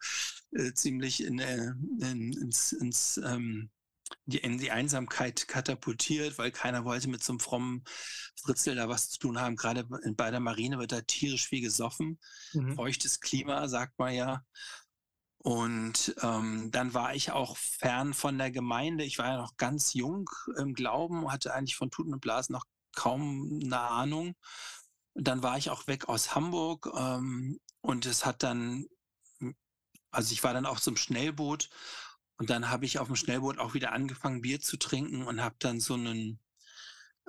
äh, ziemlich in, äh, in, ins, ins, ähm, die, in die Einsamkeit katapultiert, weil keiner wollte mit so einem frommen Fritzel da was zu tun haben. Gerade bei bei der Marine wird da tierisch viel gesoffen. Mhm. Feuchtes Klima, sagt man ja. Und ähm, dann war ich auch fern von der Gemeinde. Ich war ja noch ganz jung im Glauben, hatte eigentlich von Tuten und Blasen noch kaum eine Ahnung. Und dann war ich auch weg aus Hamburg ähm, und es hat dann, also ich war dann auch zum Schnellboot und dann habe ich auf dem Schnellboot auch wieder angefangen, Bier zu trinken und habe dann so einen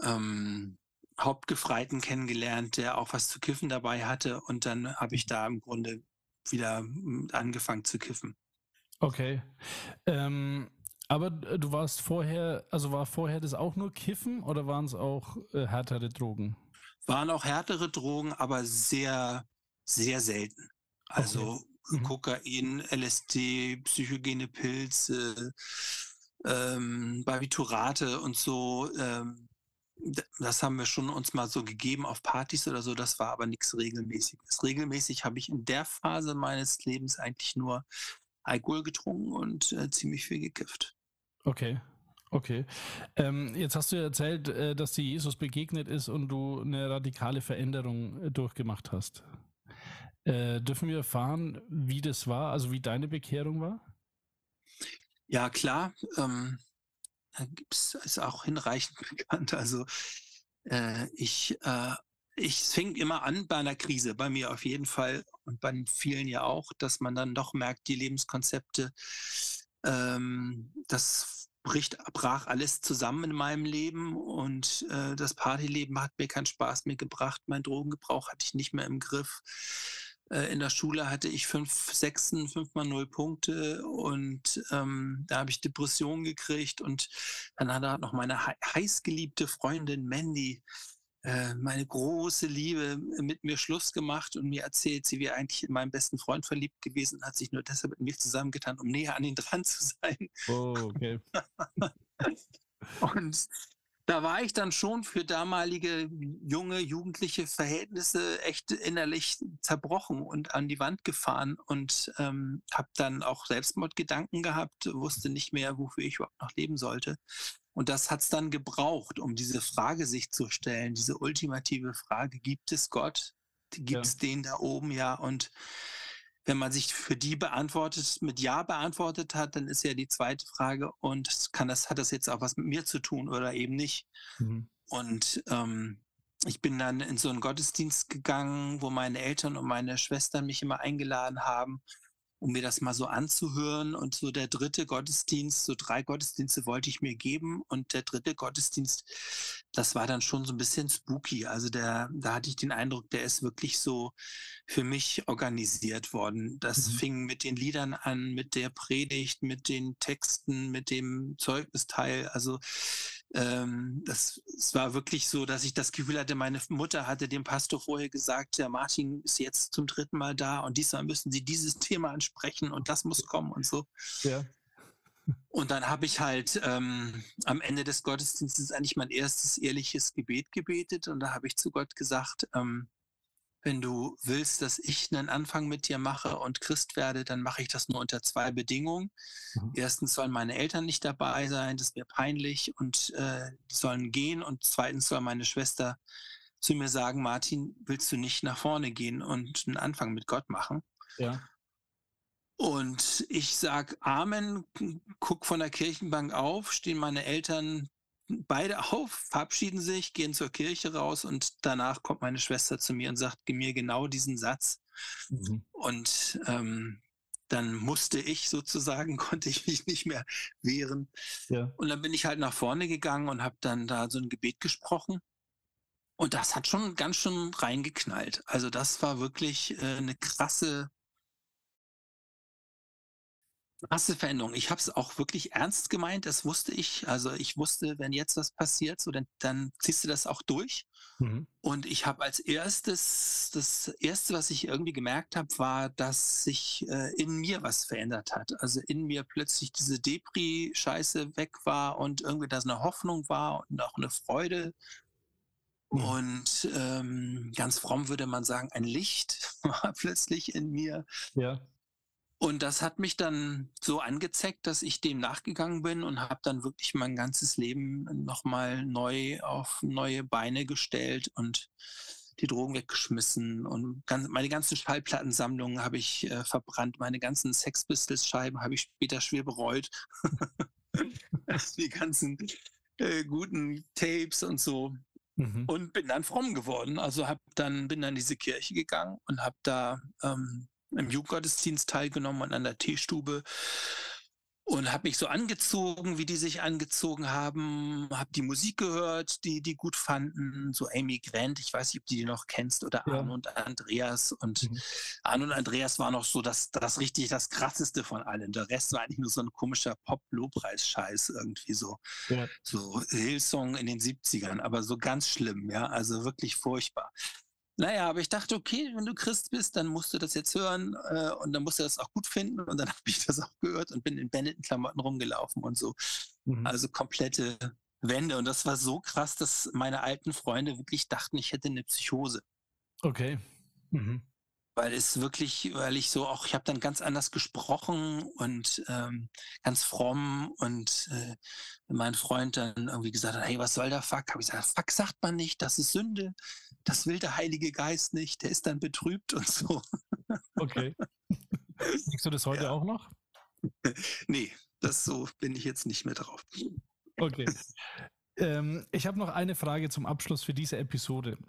ähm, Hauptgefreiten kennengelernt, der auch was zu kiffen dabei hatte. Und dann habe ich da im Grunde wieder mm, angefangen zu kiffen. Okay. Ähm, aber du warst vorher, also war vorher das auch nur Kiffen oder waren es auch äh, härtere Drogen? Waren auch härtere Drogen, aber sehr, sehr selten. Also Mhm. Kokain, LSD, psychogene Pilze, ähm, Barbiturate und so. Ähm, das haben wir schon uns mal so gegeben auf Partys oder so. Das war aber nichts Regelmäßiges. Regelmäßig habe ich in der Phase meines Lebens eigentlich nur Alkohol getrunken und äh, ziemlich viel gekifft. Okay. Okay. Ähm, jetzt hast du ja erzählt, äh, dass dir Jesus begegnet ist und du eine radikale Veränderung äh, durchgemacht hast. Äh, dürfen wir erfahren, wie das war, also wie deine Bekehrung war? Ja, klar. Ähm, gibt's ist auch hinreichend [laughs] bekannt. Also äh, ich, äh, ich fing immer an bei einer Krise, bei mir auf jeden Fall und bei vielen ja auch, dass man dann doch merkt, die Lebenskonzepte, ähm, das bricht, brach alles zusammen in meinem Leben und äh, das Partyleben hat mir keinen Spaß mehr gebracht. Mein Drogengebrauch hatte ich nicht mehr im Griff. Äh, in der Schule hatte ich fünf Sechsen, fünf mal null Punkte und ähm, da habe ich Depressionen gekriegt und dann hat noch meine hei- heißgeliebte Freundin Mandy, äh, meine große Liebe, mit mir Schluss gemacht und mir erzählt, sie wäre eigentlich in meinen besten Freund verliebt gewesen, hat sich nur deshalb mit mir zusammengetan, um näher an ihn dran zu sein. Oh, okay. [laughs] Und da war ich dann schon für damalige junge, jugendliche Verhältnisse echt innerlich zerbrochen und an die Wand gefahren und ähm, habe dann auch Selbstmordgedanken gehabt, wusste nicht mehr, wofür ich überhaupt noch leben sollte. Und das hat es dann gebraucht, um diese Frage sich zu stellen, diese ultimative Frage, gibt es Gott? Gibt es den da oben? Ja, und wenn man sich für die beantwortet, mit Ja beantwortet hat, dann ist ja die zweite Frage, und kann das, hat das jetzt auch was mit mir zu tun oder eben nicht? Mhm. Und ähm, ich bin dann in so einen Gottesdienst gegangen, wo meine Eltern und meine Schwestern mich immer eingeladen haben. Um mir das mal so anzuhören. Und so der dritte Gottesdienst, so drei Gottesdienste wollte ich mir geben. Und der dritte Gottesdienst, das war dann schon so ein bisschen spooky. Also der, da hatte ich den Eindruck, der ist wirklich so für mich organisiert worden. Das Mhm. fing mit den Liedern an, mit der Predigt, mit den Texten, mit dem Zeugnisteil. Also ähm, das, es war wirklich so, dass ich das Gefühl hatte, meine Mutter hatte dem Pastor vorher gesagt, der Martin ist jetzt zum dritten Mal da und diesmal müssen Sie dieses [laughs] Thema ansprechen und das muss kommen und so. Ja. Und dann habe ich halt ähm, am Ende des Gottesdienstes eigentlich mein erstes ehrliches Gebet gebetet und da habe ich zu Gott gesagt, ähm, wenn du willst, dass ich einen Anfang mit dir mache und Christ werde, dann mache ich das nur unter zwei Bedingungen. Mhm. Erstens sollen meine Eltern nicht dabei sein, das wäre peinlich und äh, die sollen gehen. Und zweitens soll meine Schwester zu mir sagen, Martin, willst du nicht nach vorne gehen und einen Anfang mit Gott machen? Ja. Und ich sag Amen, guck von der Kirchenbank auf, stehen meine Eltern beide [laughs] auf, verabschieden sich, gehen zur Kirche raus und danach kommt meine Schwester zu mir und sagt mir genau diesen Satz. Mhm. Und ähm, dann musste ich sozusagen, [laughs] konnte ich mich nicht mehr wehren. Ja. Und dann bin ich halt nach vorne gegangen und habe dann da so ein Gebet gesprochen. Und das hat schon ganz schön reingeknallt. Also das war wirklich äh, eine krasse, krasse Veränderung. Ich habe es auch wirklich ernst gemeint, das wusste ich. Also ich wusste, wenn jetzt was passiert, so dann, dann ziehst du das auch durch. Mhm. Und ich habe als erstes, das erste, was ich irgendwie gemerkt habe, war, dass sich äh, in mir was verändert hat. Also in mir plötzlich diese Depri-Scheiße weg war und irgendwie da so eine Hoffnung war und auch eine Freude. Und ähm, ganz fromm würde man sagen, ein Licht [laughs] war plötzlich in mir. Ja. Und das hat mich dann so angezeckt, dass ich dem nachgegangen bin und habe dann wirklich mein ganzes Leben nochmal neu auf neue Beine gestellt und die Drogen weggeschmissen und ganz, meine ganzen Schallplattensammlungen habe ich äh, verbrannt, meine ganzen Sex Pistols Scheiben habe ich später schwer bereut. [laughs] die ganzen äh, guten Tapes und so Mhm. und bin dann fromm geworden. Also hab dann bin dann in diese Kirche gegangen und habe da ähm, im Jugendgottesdienst teilgenommen und an der Teestube und habe mich so angezogen, wie die sich angezogen haben, habe die Musik gehört, die die gut fanden, so Amy Grant, ich weiß nicht, ob du die noch kennst oder Ja. Arno und Andreas und Mhm. Arno und Andreas war noch so das das richtig das krasseste von allen. Der Rest war eigentlich nur so ein komischer Pop-Lobpreis-Scheiß irgendwie so Ja. so Hillsong in den 70ern, aber so ganz schlimm, ja, also wirklich furchtbar. Naja, aber ich dachte, okay, wenn du Christ bist, dann musst du das jetzt hören äh, und dann musst du das auch gut finden und dann [laughs] habe ich das auch gehört und bin in Benetton-Klamotten rumgelaufen und so. Mhm. Also komplette Wende und das war so krass, dass meine alten Freunde wirklich dachten, ich hätte eine Psychose. Okay. Mhm. Weil es wirklich, weil ich so auch, ich habe dann ganz anders gesprochen und ähm, ganz fromm und äh, mein Freund dann irgendwie gesagt hat, hey, was soll der Fuck? Habe ich gesagt, Fuck sagt man nicht, das ist Sünde, das will der Heilige Geist nicht, der ist dann betrübt und so. Okay. Kriegst du das [laughs] heute Ja. auch noch? nee, das so bin ich jetzt nicht mehr drauf. Okay. ähm, ich habe noch eine Frage zum Abschluss für diese Episode.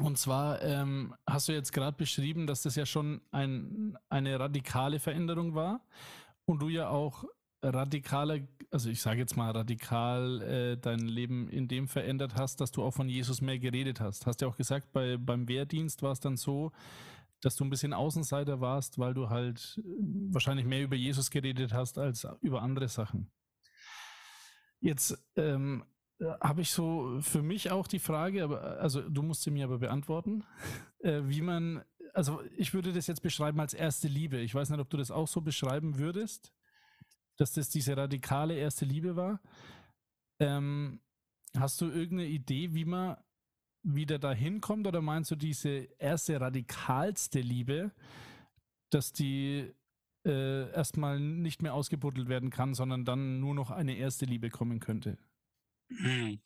Und zwar ähm, hast du jetzt gerade beschrieben, dass das ja schon ein, eine radikale Veränderung war und du ja auch radikaler, also ich sage jetzt mal radikal äh, dein Leben in dem verändert hast, dass du auch von Jesus mehr geredet hast. Hast ja auch gesagt, bei, beim Wehrdienst war es dann so, dass du ein bisschen Außenseiter warst, weil du halt äh, wahrscheinlich mehr über Jesus geredet hast als über andere Sachen. Jetzt ähm, habe ich so für mich auch die Frage, aber also du musst sie mir aber beantworten, [laughs] äh, wie man, also ich würde das jetzt beschreiben als erste Liebe. Ich weiß nicht, ob du das auch so beschreiben würdest, dass das diese radikale erste Liebe war. Ähm, hast du irgendeine Idee, wie man wieder dahin kommt oder meinst du diese erste radikalste Liebe, dass die äh, erstmal nicht mehr ausgebuddelt werden kann, sondern dann nur noch eine erste Liebe kommen könnte? Hm.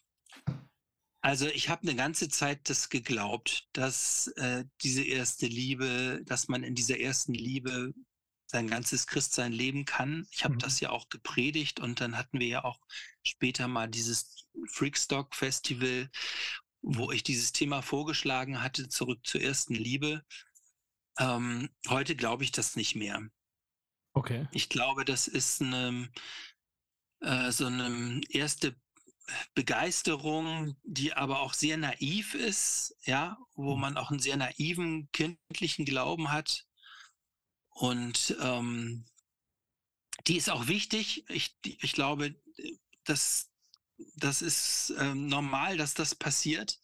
Also ich habe eine ganze Zeit das geglaubt, dass äh, diese erste Liebe, dass man in dieser ersten Liebe sein ganzes Christsein leben kann. Ich habe Mhm. das ja auch gepredigt und dann hatten wir ja auch später mal dieses Freakstock Festival, wo ich dieses Thema vorgeschlagen hatte, zurück zur ersten Liebe. Ähm, heute glaube ich das nicht mehr. Okay. Ich glaube, das ist eine, äh, so eine erste Begeisterung, die aber auch sehr naiv ist, ja, wo man auch einen sehr naiven kindlichen Glauben hat. Und ähm, die ist auch wichtig. Ich, ich glaube, das, das ist ähm, normal, dass das passiert,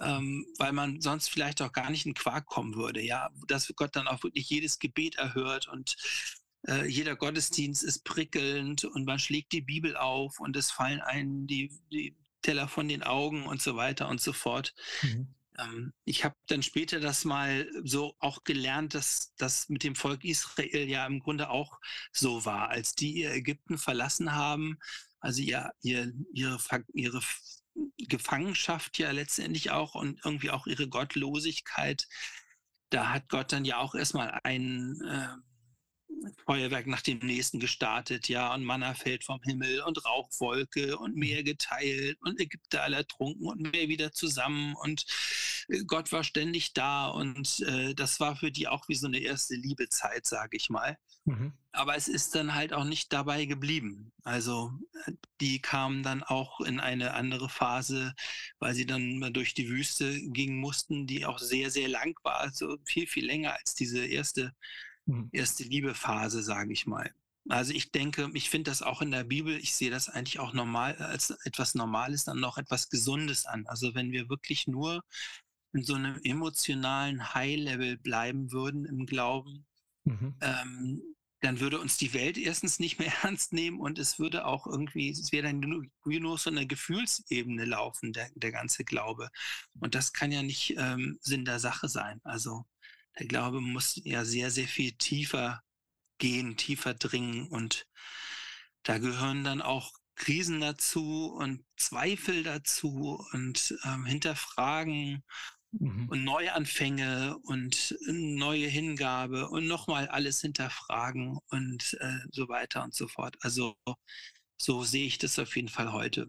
ähm, weil man sonst vielleicht auch gar nicht in Quark kommen würde. Ja, dass Gott dann auch wirklich jedes Gebet erhört und äh, jeder Gottesdienst ist prickelnd und man schlägt die Bibel auf und es fallen einen die, die Teller von den Augen und so weiter und so fort. Ähm, ich habe dann später das mal so auch gelernt, dass das mit dem Volk Israel ja im Grunde auch so war, als die ihr Ägypten verlassen haben, also ihr, ihr, ihre, ihre Gefangenschaft ja letztendlich auch und irgendwie auch ihre Gottlosigkeit. Da hat Gott dann ja auch erstmal ein äh, Feuerwerk nach dem nächsten gestartet, ja, und Manna fällt vom Himmel und Rauchwolke und Meer geteilt und Ägypter alle ertrunken und Meer wieder zusammen und äh, Gott war ständig da und äh, das war für die auch wie so eine erste Liebezeit, sage ich mal. Aber es ist dann halt auch nicht dabei geblieben. Also äh, die kamen dann auch in eine andere Phase, weil sie dann mal durch die Wüste gingen mussten, die auch sehr, sehr lang war, also viel, viel länger als diese erste, erste Liebephase, sage ich mal. Also ich denke, ich finde das auch in der Bibel, ich sehe das eigentlich auch normal als etwas Normales, dann noch etwas Gesundes an. Also wenn wir wirklich nur in so einem emotionalen High-Level bleiben würden im Glauben, ähm, dann würde uns die Welt erstens nicht mehr [laughs] ernst nehmen und es würde auch irgendwie, es wäre dann nur, nur so eine Gefühlsebene laufen, der, der ganze Glaube. Und das kann ja nicht ähm, Sinn der Sache sein. Also der Glaube muss ja sehr, sehr viel tiefer gehen, tiefer dringen und da gehören dann auch Krisen dazu und Zweifel dazu und ähm, Hinterfragen und Neuanfänge und neue Hingabe und nochmal alles hinterfragen und äh, so weiter und so fort. Also so sehe ich das auf jeden Fall heute.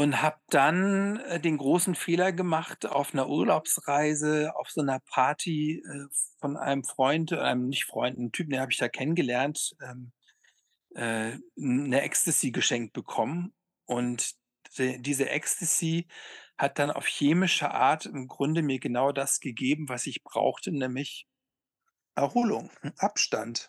Und habe dann äh, den großen Fehler gemacht, auf einer Urlaubsreise, auf so einer Party äh, von einem Freund, einem nicht Freund, einen Typen, den habe ich da kennengelernt, ähm, äh, eine Ecstasy geschenkt bekommen. Und die, diese Ecstasy hat dann auf chemische Art im Grunde mir genau das gegeben, was ich brauchte, nämlich Erholung, Abstand.